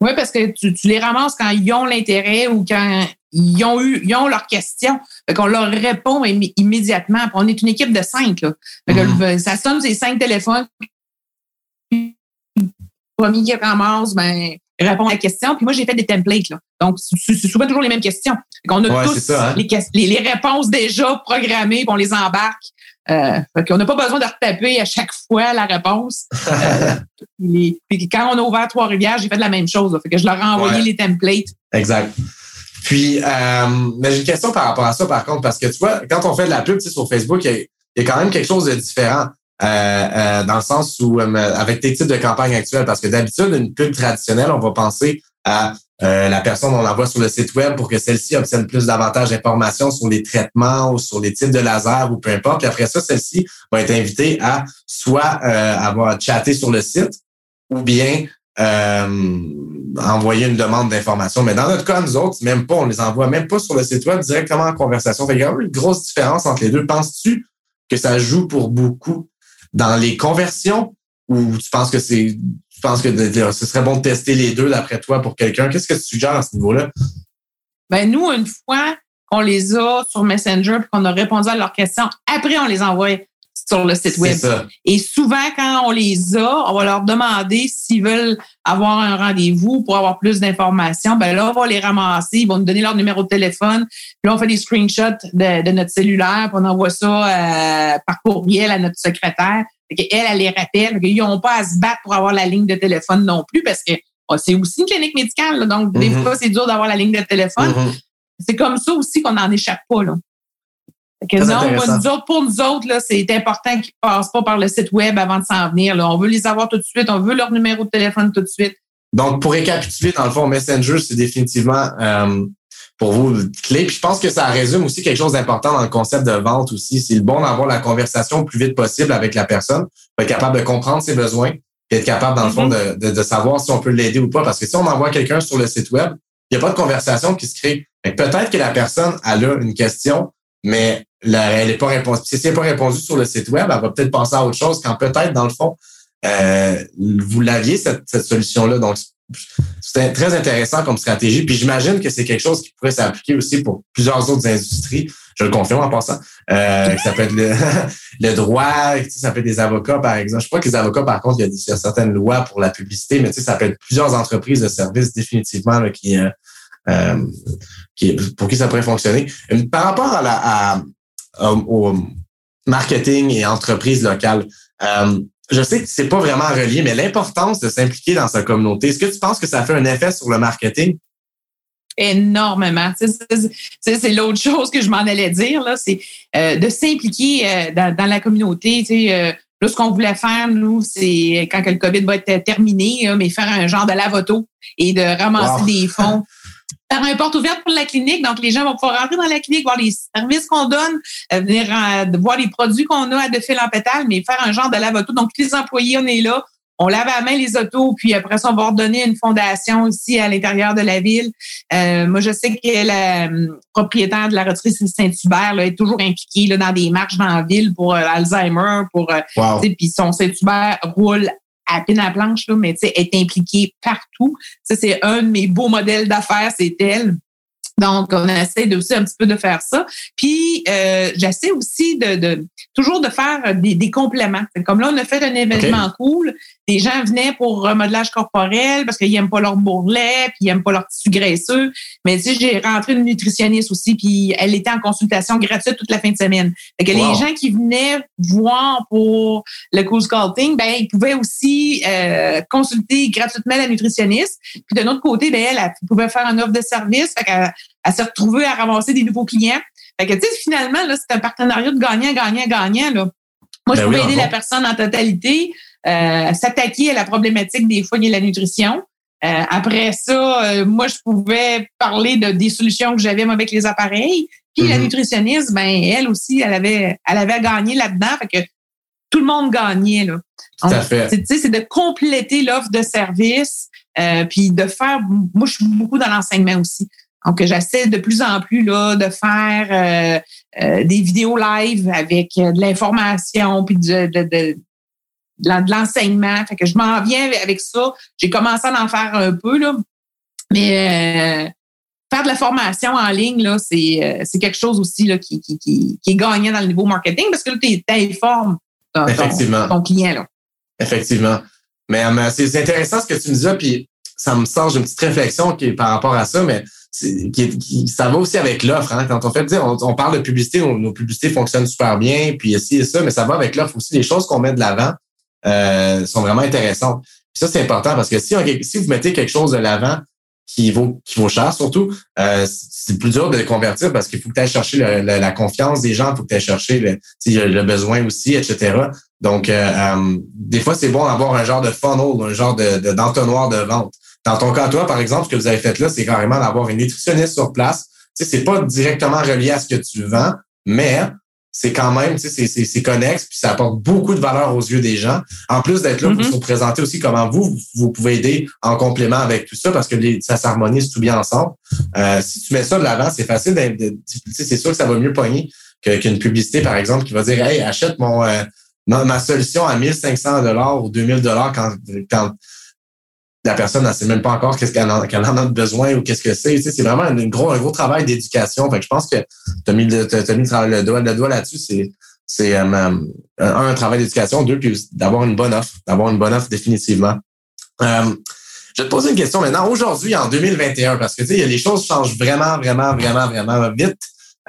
Oui, parce que tu, tu, les ramasses quand ils ont l'intérêt ou quand ils ont eu, ils ont leurs questions. Fait qu'on leur répond immédiatement. on est une équipe de cinq, là. Mm-hmm. ça sonne ces cinq téléphones. Le premier qui ramasse, ben, répond à la question. Puis moi, j'ai fait des templates, là. Donc, c'est souvent toujours les mêmes questions. On a tous hein. les, les, les, réponses déjà programmées, puis on les embarque. Euh, on n'a pas besoin de retaper à chaque fois la réponse. Euh, puis quand on a ouvert Trois-Rivières, j'ai fait la même chose. fait que je leur ai envoyé les templates. Exact. Puis, euh, mais j'ai une question par rapport à ça, par contre, parce que tu vois, quand on fait de la pub sur Facebook, il y, a, quand même quelque chose de différent. Euh, dans le sens où, avec tes types de campagnes actuelles, parce que d'habitude, une pub traditionnelle, on va penser à euh, la personne, on l'envoie sur le site web pour que celle-ci obtienne plus davantage d'informations sur les traitements ou sur les types de laser ou peu importe. Puis après ça, celle-ci va être invitée à soit euh, avoir chatté sur le site ou bien euh, envoyer une demande d'information. Mais dans notre cas, nous autres, même pas, on les envoie même pas sur le site web directement en conversation. Fait il y a une grosse différence entre les deux. Penses-tu que ça joue pour beaucoup dans les conversions ou tu penses que c'est je pense que ce serait bon de tester les deux d'après toi pour quelqu'un? Qu'est-ce que tu suggères à ce niveau-là? Ben, nous, une fois qu'on les a sur Messenger et qu'on a répondu à leurs questions, après, on les envoie sur le site web. Et souvent, quand on les a, on va leur demander s'ils veulent avoir un rendez-vous pour avoir plus d'informations. Ben là, on va les ramasser, ils vont nous donner leur numéro de téléphone. Puis là, on fait des screenshots de, notre cellulaire, puis on envoie ça euh, par courriel à notre secrétaire elle, elle les rappelle. Ils n'ont pas à se battre pour avoir la ligne de téléphone non plus parce que oh, c'est aussi une clinique médicale. donc, des mm-hmm. fois, c'est dur d'avoir la ligne de téléphone. Mm-hmm. C'est comme ça aussi qu'on n'en échappe pas. Là. Que non, pour nous autres, c'est important qu'ils ne passent pas par le site web avant de s'en venir. Là. On veut les avoir tout de suite. On veut leur numéro de téléphone tout de suite. Donc, pour récapituler, dans le fond, Messenger, c'est définitivement euh, pour vous clé. Puis je pense que ça résume aussi quelque chose d'important dans le concept de vente aussi. C'est le bon d'avoir la conversation le plus vite possible avec la personne, pour être capable de comprendre ses besoins, et être capable, dans le fond, mm-hmm. de, de, savoir si on peut l'aider ou pas. Parce que si on envoie quelqu'un sur le site web, il n'y a pas de conversation qui se crée. Peut-être que la personne a là une question, mais elle n'est pas répondue. Si elle n'est pas répondue sur le site web, elle va peut-être penser à autre chose quand peut-être, dans le fond, euh, vous l'aviez, cette, cette solution-là. Donc, c'est très intéressant comme stratégie. Puis j'imagine que c'est quelque chose qui pourrait s'appliquer aussi pour plusieurs autres industries. Je le confirme en passant. Euh, ça peut être le, le droit, ça peut être des avocats, par exemple. Je crois que les avocats, par contre, il y a, certaines lois pour la publicité, mais ça peut être plusieurs entreprises de services définitivement qui, euh, euh, qui, pour qui ça pourrait fonctionner. Par rapport à la, à, au marketing et entreprises locales, euh, je sais que c'est pas vraiment relié, mais l'importance de s'impliquer dans sa communauté, est-ce que tu penses que ça fait un effet sur le marketing? énormément. C'est l'autre chose que je m'en allais dire, là, c'est euh, de s'impliquer euh, dans, la communauté. Euh, là, ce qu'on voulait faire, nous, c'est quand le COVID va être terminé, mais faire un genre de lavoto et de ramasser des fonds faire un porte ouverte pour la clinique. Donc, les gens vont pouvoir rentrer dans la clinique, voir les services qu'on donne, euh, venir euh, voir les produits qu'on a à de fil en pétale, mais faire un genre de lave-auto. Donc, les employés, on est là. On lave à main les autos, puis après ça, on va redonner une fondation aussi à l'intérieur de la ville. Euh, moi, je sais que la propriétaire de la retraite Saint-Hubert est toujours impliquée là, dans des marches dans la ville pour Alzheimer, pour puis son Saint-Hubert roule à peine à planche, là, mais est impliquée partout. Ça, c'est un de mes beaux modèles d'affaires, c'est elle. Donc, on essaie aussi un petit peu de faire ça. Puis, euh, j'essaie aussi de, de, toujours de faire des, des compléments. Comme là, on a fait un événement cool. Les gens venaient pour remodelage corporel parce qu'ils n'aiment pas leur bourrelet, puis ils n'aiment pas leur tissu graisseux. Mais tu sais, j'ai rentré une nutritionniste aussi, puis elle était en consultation gratuite toute la fin de semaine. Fait que les gens qui venaient voir pour le cool sculpting, ben ils pouvaient aussi euh, consulter gratuitement la nutritionniste. Puis de notre côté, ben elle, elle pouvait faire un offre de service. Fait qu'elle à se retrouver à ramasser des nouveaux clients. Fait que, tu sais, finalement, là, c'est un partenariat de gagnant, gagnant, gagnant, là. Moi, je ben pouvais aider la personne en totalité, euh, s'attaquer à la problématique des fois de la nutrition. Euh, après ça, euh, moi, je pouvais parler de des solutions que j'avais avec les appareils. Puis la mm-hmm. nutritionniste, ben elle aussi, elle avait, elle avait gagné là-dedans. Fait que tout le monde gagnait là. Tout à fait. C'est de compléter l'offre de service, euh, puis de faire. Moi, je suis beaucoup dans l'enseignement aussi. Donc, j'essaie de plus en plus là, de faire euh, euh, des vidéos live avec euh, de l'information puis de, de, de, de l'enseignement. Fait que je m'en viens avec ça. J'ai commencé à en faire un peu, là. Mais faire de la formation en ligne, là, c'est, c'est quelque chose aussi là, qui, qui, qui, est gagnant dans le niveau marketing parce que là, tu informes ton, ton, client. Là. Effectivement. Mais c'est, intéressant ce que tu me dis puis ça me sort d'une petite réflexion qui est par rapport à ça, mais qui, ça va aussi avec l'offre. Hein. Quand on fait dire, on, parle de publicité, nos publicités fonctionnent super bien, puis ici et ça, mais ça va avec l'offre aussi. Les choses qu'on met de l'avant euh, sont vraiment intéressantes. Ça, c'est important parce que si, si vous mettez quelque chose de l'avant qui vaut qui vaut cher, surtout, euh, c'est plus dur de le convertir parce qu'il faut que tu ailles chercher la confiance des gens, il faut que tu ailles chercher le, le besoin aussi, etc. Donc, euh, euh, des fois, c'est bon d'avoir un genre de funnel, un genre de d'entonnoir de vente. Dans ton cas, toi, par exemple, ce que vous avez fait là, c'est carrément d'avoir une nutritionniste sur place. Tu sais, c'est pas directement relié à ce que tu vends, mais c'est quand même, tu sais, c'est connexe, puis ça apporte beaucoup de valeur aux yeux des gens. En plus d'être là pour mm-hmm. vous présenter aussi comment vous, vous pouvez aider en complément avec tout ça, parce que ça s'harmonise tout bien ensemble. Euh, si tu mets ça de l'avant, c'est facile c'est sûr que ça va mieux pogner qu'une publicité, par exemple, qui va dire Hey, achète mon euh, ma, solution à 1500 dollars ou 2000 dollars quand, quand la personne ne sait même pas encore qu'est-ce qu'elle en, a besoin ou qu'est-ce que c'est. c'est vraiment un gros, un gros travail d'éducation. Je pense que tu as mis, le, le, doigt, le doigt là-dessus. C'est, euh, un, un, travail d'éducation, deux, puis d'avoir une bonne offre, d'avoir une bonne offre définitivement. Euh, je vais te poser une question maintenant. Aujourd'hui, en 2021, parce que tu sais, les choses changent vraiment, vraiment, vraiment, vraiment vite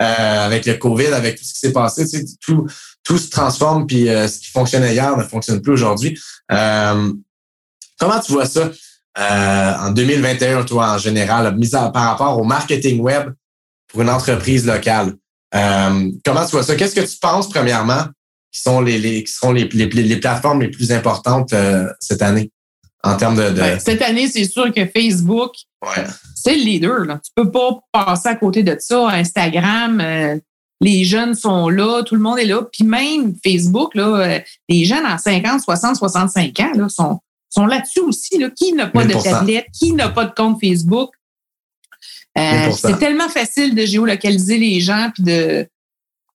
euh, avec le COVID, avec tout ce qui s'est passé. Tout, tout se transforme, puis ce qui fonctionnait hier ne fonctionne plus aujourd'hui. comment tu vois ça? Euh, en 2021, toi, en général, mis par rapport au marketing web pour une entreprise locale. Euh, comment tu vois ça? Qu'est-ce que tu penses, premièrement, qui sont les, les qui seront les, les, les, plateformes les plus importantes euh, cette année en termes de. Ben, cette année, c'est sûr que Facebook, ouais. c'est le leader. Là. Tu peux pas passer à côté de ça. Instagram, les jeunes sont là, tout le monde est là. Puis même Facebook, là, les jeunes en 50, 60, 65 ans là, sont sont là-dessus aussi. Là. Qui n'a pas de tablette? Qui n'a pas de compte Facebook? Euh, c'est tellement facile de géolocaliser les gens puis de,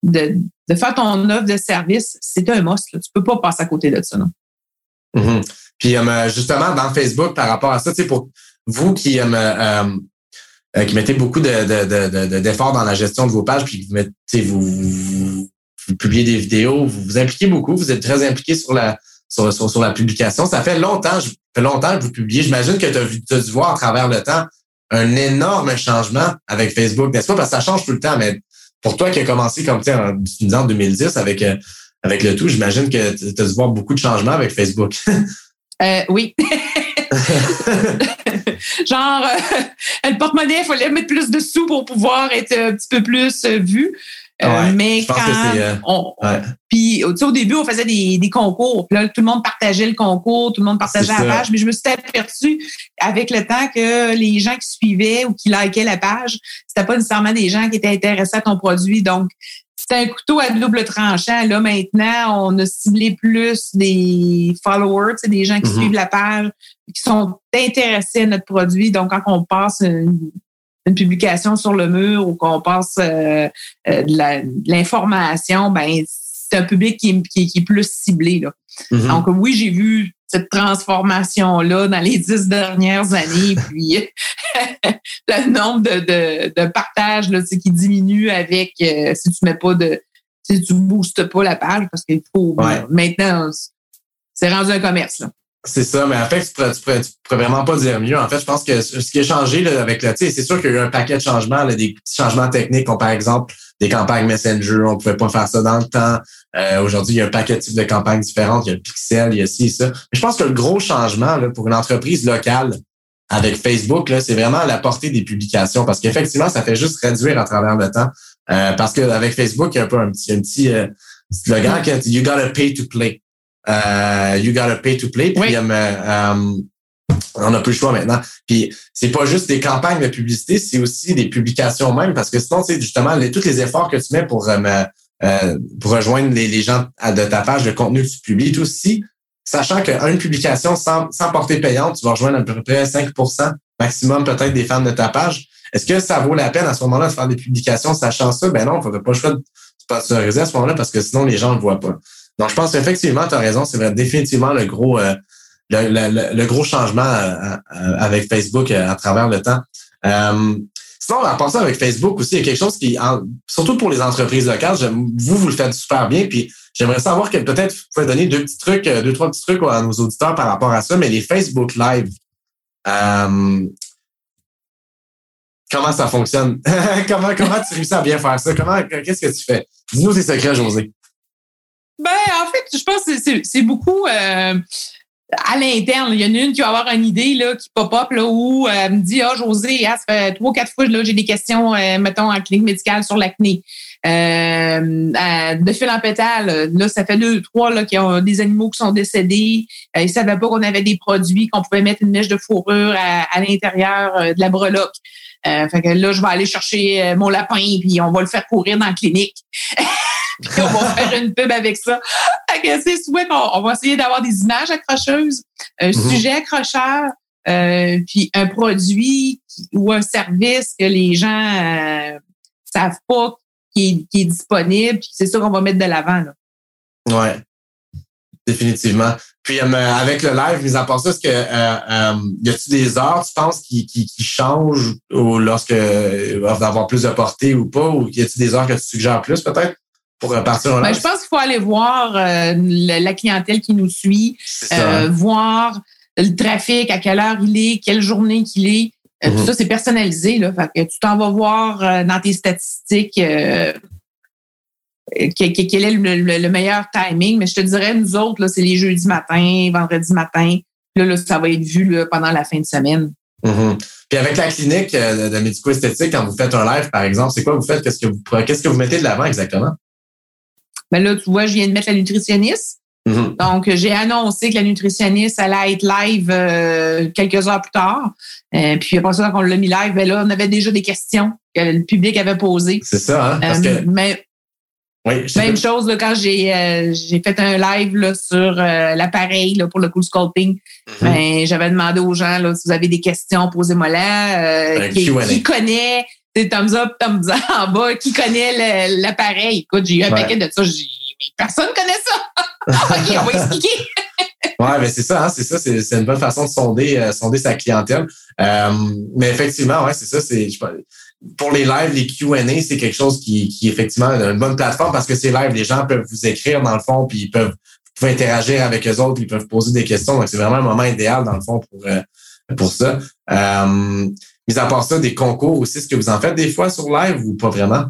de, de faire ton offre de service. C'est un must. Là. Tu peux pas passer à côté de ça. Non? Mm-hmm. Puis euh, justement, dans Facebook, par rapport à ça, pour vous qui, euh, euh, qui mettez beaucoup d'efforts de, dans la gestion de vos pages, puis vous, mettez, vous, vous, vous publiez des vidéos, vous vous impliquez beaucoup, vous êtes très impliqué sur la, sur, sur, la publication. Ça fait longtemps, je, fait longtemps que vous publiez. J'imagine que tu as, as, dû voir à travers le temps un énorme changement avec Facebook, n'est-ce pas? Parce que ça change tout le temps, mais pour toi qui as commencé comme tu en, en 2010 avec, euh, avec le tout, j'imagine que tu as dû voir beaucoup de changements avec Facebook. euh, oui. Genre, euh, le porte-monnaie, il fallait mettre plus de sous pour pouvoir être un petit peu plus euh, Euh, mais quand euh, on, puis au début on faisait des, des concours, puis là tout le monde partageait le concours, tout le monde partageait la page, mais je me suis aperçu avec le temps que les gens qui suivaient ou qui likaient la page, c'était pas nécessairement des gens qui étaient intéressés à ton produit, donc c'était un couteau à double tranchant. Là, maintenant, on a ciblé plus des followers, des gens qui mm-hmm. suivent la page, qui sont intéressés à notre produit. Donc, quand on passe une, une publication sur le mur ou qu'on passe euh, euh, de l'information, ben c'est un public qui est, qui, est, plus ciblé. Là. Mm-hmm. Donc, oui, j'ai vu cette transformation-là dans les dix dernières années, puis le nombre de, de, de partages là, qui diminue avec euh, si tu mets pas de si tu boostes pas la page parce qu'il faut maintenant c'est rendu un commerce. Là. C'est ça, mais en fait, tu pourrais, tu, pourrais, pourrais, vraiment pas dire mieux. En fait, je pense que ce qui a changé là, avec le, tu sais, c'est sûr qu'il y a eu un paquet de changements, là, des petits changements techniques, comme par exemple des campagnes Messenger, on pouvait pas faire ça dans le temps. Euh, aujourd'hui, il y a un paquet de types de campagnes différentes, il y a le Pixel, il y a ci ça. Mais je pense que le gros changement là, pour une entreprise locale avec Facebook, c'est vraiment la portée des publications, parce qu'effectivement, ça fait juste réduire à travers le temps. Euh, parce qu'avec Facebook, il y a un peu un petit, un petit euh, slogan you gotta pay to play. Euh, you gotta pay to play. Puis, euh, euh, on n'a plus le choix maintenant. Puis c'est pas juste des campagnes de publicité, c'est aussi des publications même, parce que sinon, c'est justement les, tous les efforts que tu mets pour, euh, pour rejoindre les, gens de ta page, de contenu que tu publies, tout aussi, sachant qu'une publication sans, sans portée payante, tu vas rejoindre à peu près 5% maximum peut-être des fans de ta page. Est-ce que ça vaut la peine à ce moment-là de faire des publications sachant ça? Ben non, il ne pas le choix de sponsoriser à ce moment-là parce que sinon les gens ne le voient pas. Donc, je pense qu'effectivement, tu as raison, c'est définitivement le gros, euh, le, gros changement euh, euh, avec Facebook à travers le temps. sinon, à part ça, avec Facebook aussi, il y a quelque chose qui, surtout pour les entreprises locales, vous, vous le faites super bien, puis j'aimerais savoir que peut-être vous pouvez donner deux petits trucs, deux, trois petits trucs à nos auditeurs par rapport à ça, mais les Facebook Live. comment ça fonctionne? comment, comment tu réussis à bien faire ça? Comment, qu'est-ce que tu fais? Dis-nous tes secrets, José. Ben, en fait, je pense que c'est beaucoup euh, à l'interne. Il y en a une qui va avoir une idée là, qui pop-up là, où elle euh, me dit Ah, oh, José, ah, ça fait trois, quatre fois j'ai des questions, euh, mettons, en clinique médicale sur l'acné. de fil en pétale, là, ça fait deux, trois là, qui ont des animaux qui sont décédés. ils ne savaient pas qu'on avait des produits, qu'on pouvait mettre une mèche de fourrure à, l'intérieur de la breloque. fait que là, je vais aller chercher mon lapin puis on va le faire courir dans la clinique. puis on va faire une pub avec ça. C'est souhait qu'on on va essayer d'avoir des images accrocheuses, un mhm. sujet accrocheur, euh, puis un produit ou un service que les gens euh, savent pas qui est, disponible, c'est ça qu'on va mettre de l'avant. Ouais, définitivement. Puis euh, avec le live, mis à part ça, est-ce que euh, y a-t-il des heures, tu penses, qui, qui, qui changent ou lorsque d'avoir plus de portée ou pas, ou y a-t-il des heures que tu suggères plus peut-être? Pour repartir ben, Je pense qu'il faut aller voir euh, la clientèle qui nous suit, euh, voir le trafic, à quelle heure il est, quelle journée qu'il est. Euh, tout mhm. ça, c'est personnalisé. Là, fait que tu t'en vas voir dans tes statistiques quel, est le, meilleur timing. Mais je te dirais, nous autres, c'est les jeudis matin, vendredi matin. Là, ça va être vu pendant la fin de semaine. Mhm. Puis avec la clinique de médico-esthétique, quand vous faites un live, par exemple, c'est quoi vous faites? Qu'est-ce que vous, qu'est-ce que vous mettez de l'avant exactement? Ben là, tu vois, je viens de mettre la nutritionniste. Mm-hmm. Donc, j'ai annoncé que la nutritionniste allait être live euh, quelques heures plus tard. Euh, puis après ça, quand on l'a mis live, ben là, on avait déjà des questions que le public avait posées. C'est ça, hein? Parce que... Euh, mais même chose là, quand j'ai j'ai fait un live là, sur l'appareil pour le cool sculpting. Mm-hmm. ben, j'avais demandé aux gens là, si vous avez des questions, posez-moi là. qui, qui connaît c'est thumbs up, thumbs down en bas. Qui connaît l'appareil? Écoute, j'ai eu un paquet de ça. Mais personne connaît ça. OK, on va expliquer. ouais, mais c'est ça, hein, c'est ça, c'est une bonne façon de sonder, euh, sonder sa clientèle. Euh, mais effectivement, ouais, c'est ça, c'est pour les lives, les Q&A, c'est quelque chose qui, qui effectivement une bonne plateforme parce que c'est live, les gens peuvent vous écrire dans le fond, puis ils peuvent, vous pouvez interagir avec eux autres, ils peuvent poser des questions. Donc c'est vraiment un moment idéal dans le fond pour euh, pour ça. Euh, mis à part ça, des concours aussi, est-ce que vous en faites des fois sur live ou pas vraiment?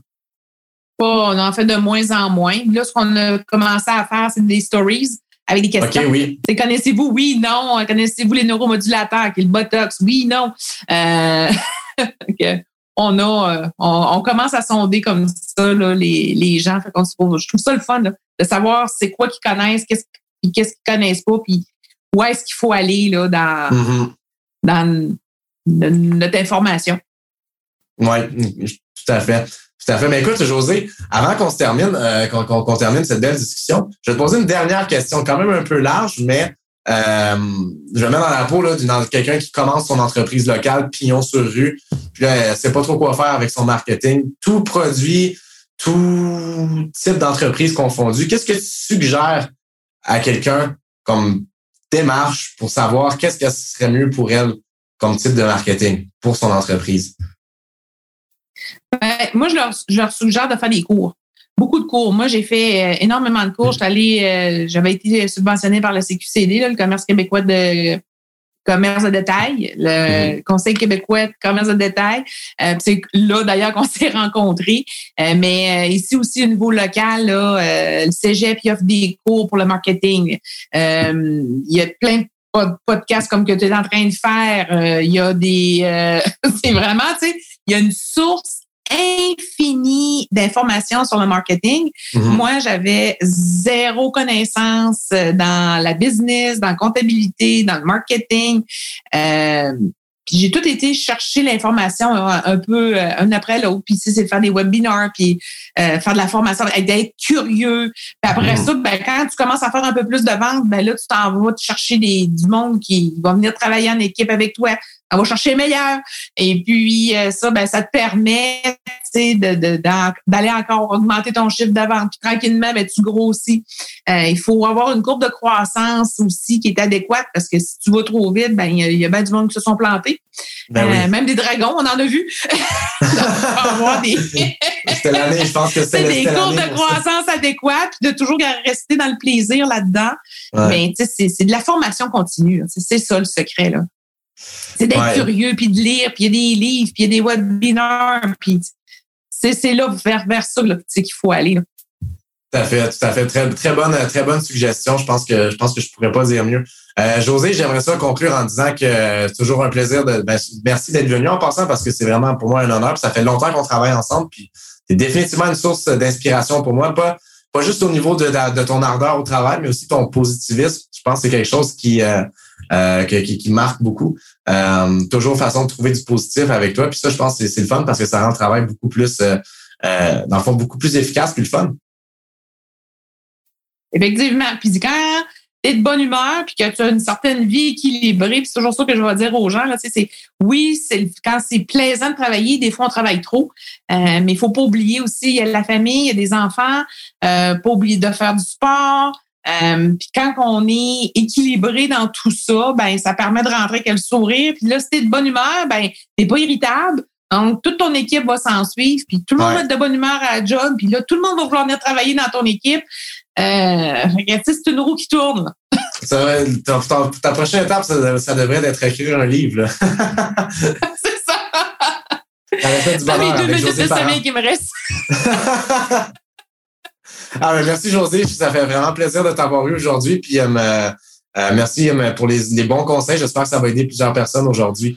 Pas, on en fait de moins en moins. Là, ce qu'on a commencé à faire, c'est des stories avec des questions. OK, oui. Connaissez-vous? Oui, non. Connaissez-vous les neuromodulateurs, qui est le Botox? Oui, non. Euh, on a, euh, on, commence à sonder comme ça les, les gens. Fait se je trouve ça le fun de savoir c'est quoi qu'ils connaissent, qu'est-ce qu'ils connaissent pas, puis où est-ce qu'il faut aller là, dans, mm-hmm. dans notre information. Oui, tout à fait. Tout à fait. Mais écoute, José, avant qu'on se termine, euh, qu'on termine cette belle discussion, je vais te poser une dernière question, quand même un peu large, mais euh, je vais mettre dans la peau de quelqu'un qui commence son entreprise locale, pignon sur rue, puis là, elle sait pas trop quoi faire avec son marketing. Tout produit, tout type d'entreprise confondu, qu'est-ce que tu suggères à quelqu'un comme démarche pour savoir qu'est-ce que serait mieux pour elle comme type de marketing pour son entreprise? Ben, moi, je leur, je leur, suggère de faire des cours. Beaucoup de cours. Moi, j'ai fait euh, énormément de cours. Euh, j'avais été subventionnée par le CQCD, le commerce québécois de commerce de détail, le mhm. Conseil québécois de commerce de détail. Euh, c'est là d'ailleurs qu'on s'est rencontrés. Euh, mais euh, ici aussi au niveau local, là, le Cégep il offre des cours pour le marketing. il y a plein de podcasts comme que tu es en train de faire. il y a des c'est vraiment, tu sais, il y a une source infini d'informations sur le marketing. Mhm. Moi, j'avais zéro connaissance euh, dans la business, dans la comptabilité, dans le marketing. Euh, puis j'ai tout été chercher l'information euh, un, peu un après l'autre. Puis c'est de faire des webinars, puis faire de la formation, d'être curieux. Puis après mhm. ça, ben, quand tu commences à faire un peu plus de ventes, ben là, tu t'en vas te chercher des, du monde qui va venir travailler en équipe avec toi on va chercher meilleur. Et puis euh, ça, ben, ça te permet d'aller encore augmenter ton chiffre d'avant. Puis tranquillement, ben, tu grossis. Euh, il faut avoir une courbe de croissance aussi qui est adéquate parce que si tu vas trop vite, ben il y, a bien du monde qui se sont plantés. Ben euh, même des dragons, on en a vu. des... c'était l'année, je pense que c'était des courbes de croissance adéquates, puis de toujours rester dans le plaisir là-dedans. Mais c'est de la formation continue. C'est ça le secret là. C'est d'être curieux, puis de lire, puis il y a des livres, puis il y a des webinars, puis c'est là vers, vers ça qu'il faut aller. Tout à fait, tout à fait. Très, très, bonne, très bonne suggestion. Je pense que je pense que je pourrais pas dire mieux. Euh, José, j'aimerais ça conclure en disant que c'est toujours un plaisir de. Ben, merci d'être venu en passant parce que c'est vraiment pour moi un honneur. ça fait longtemps qu'on travaille ensemble. Puis c'est définitivement une source d'inspiration pour moi. Pas, pas juste au niveau de, de, ton ardeur au travail, mais aussi ton positivisme. Je pense que c'est quelque chose qui, euh, euh, qui, qui, marque beaucoup. Euh, toujours façon de trouver du positif avec toi. Puis ça, je pense que c'est le fun parce que ça rend le travail beaucoup plus, euh, euh, dans le fond, beaucoup plus efficace puis le fun. Effectivement. Puis quand es de bonne humeur puis que tu as une certaine vie équilibrée, puis c'est toujours ça que je vais dire aux gens, là, c'est oui, c'est quand c'est plaisant de travailler, des fois on travaille trop, euh, mais il faut pas oublier aussi, il y a la famille, il y a des enfants, euh, pas oublier de faire du sport, euh, puis quand on est équilibré dans tout ça, ben ça permet de rentrer avec le sourire. Puis là, si t'es de bonne humeur, ben t'es pas irritable. Donc, toute ton équipe va s'en suivre, puis tout le monde va être de bonne humeur à la job, puis là, tout le monde va vouloir venir travailler dans ton équipe. Euh, c'est une roue qui tourne. Ça, ta, ta, prochaine étape, ça, ça devrait être écrire un livre. c'est ça. Ça mes deux minutes de sommeil qui me restent. Ah, ben, merci, José. Ça fait vraiment plaisir de t'avoir eu aujourd'hui. Puis, euh, euh, merci pour les, les, bons conseils. J'espère que ça va aider plusieurs personnes aujourd'hui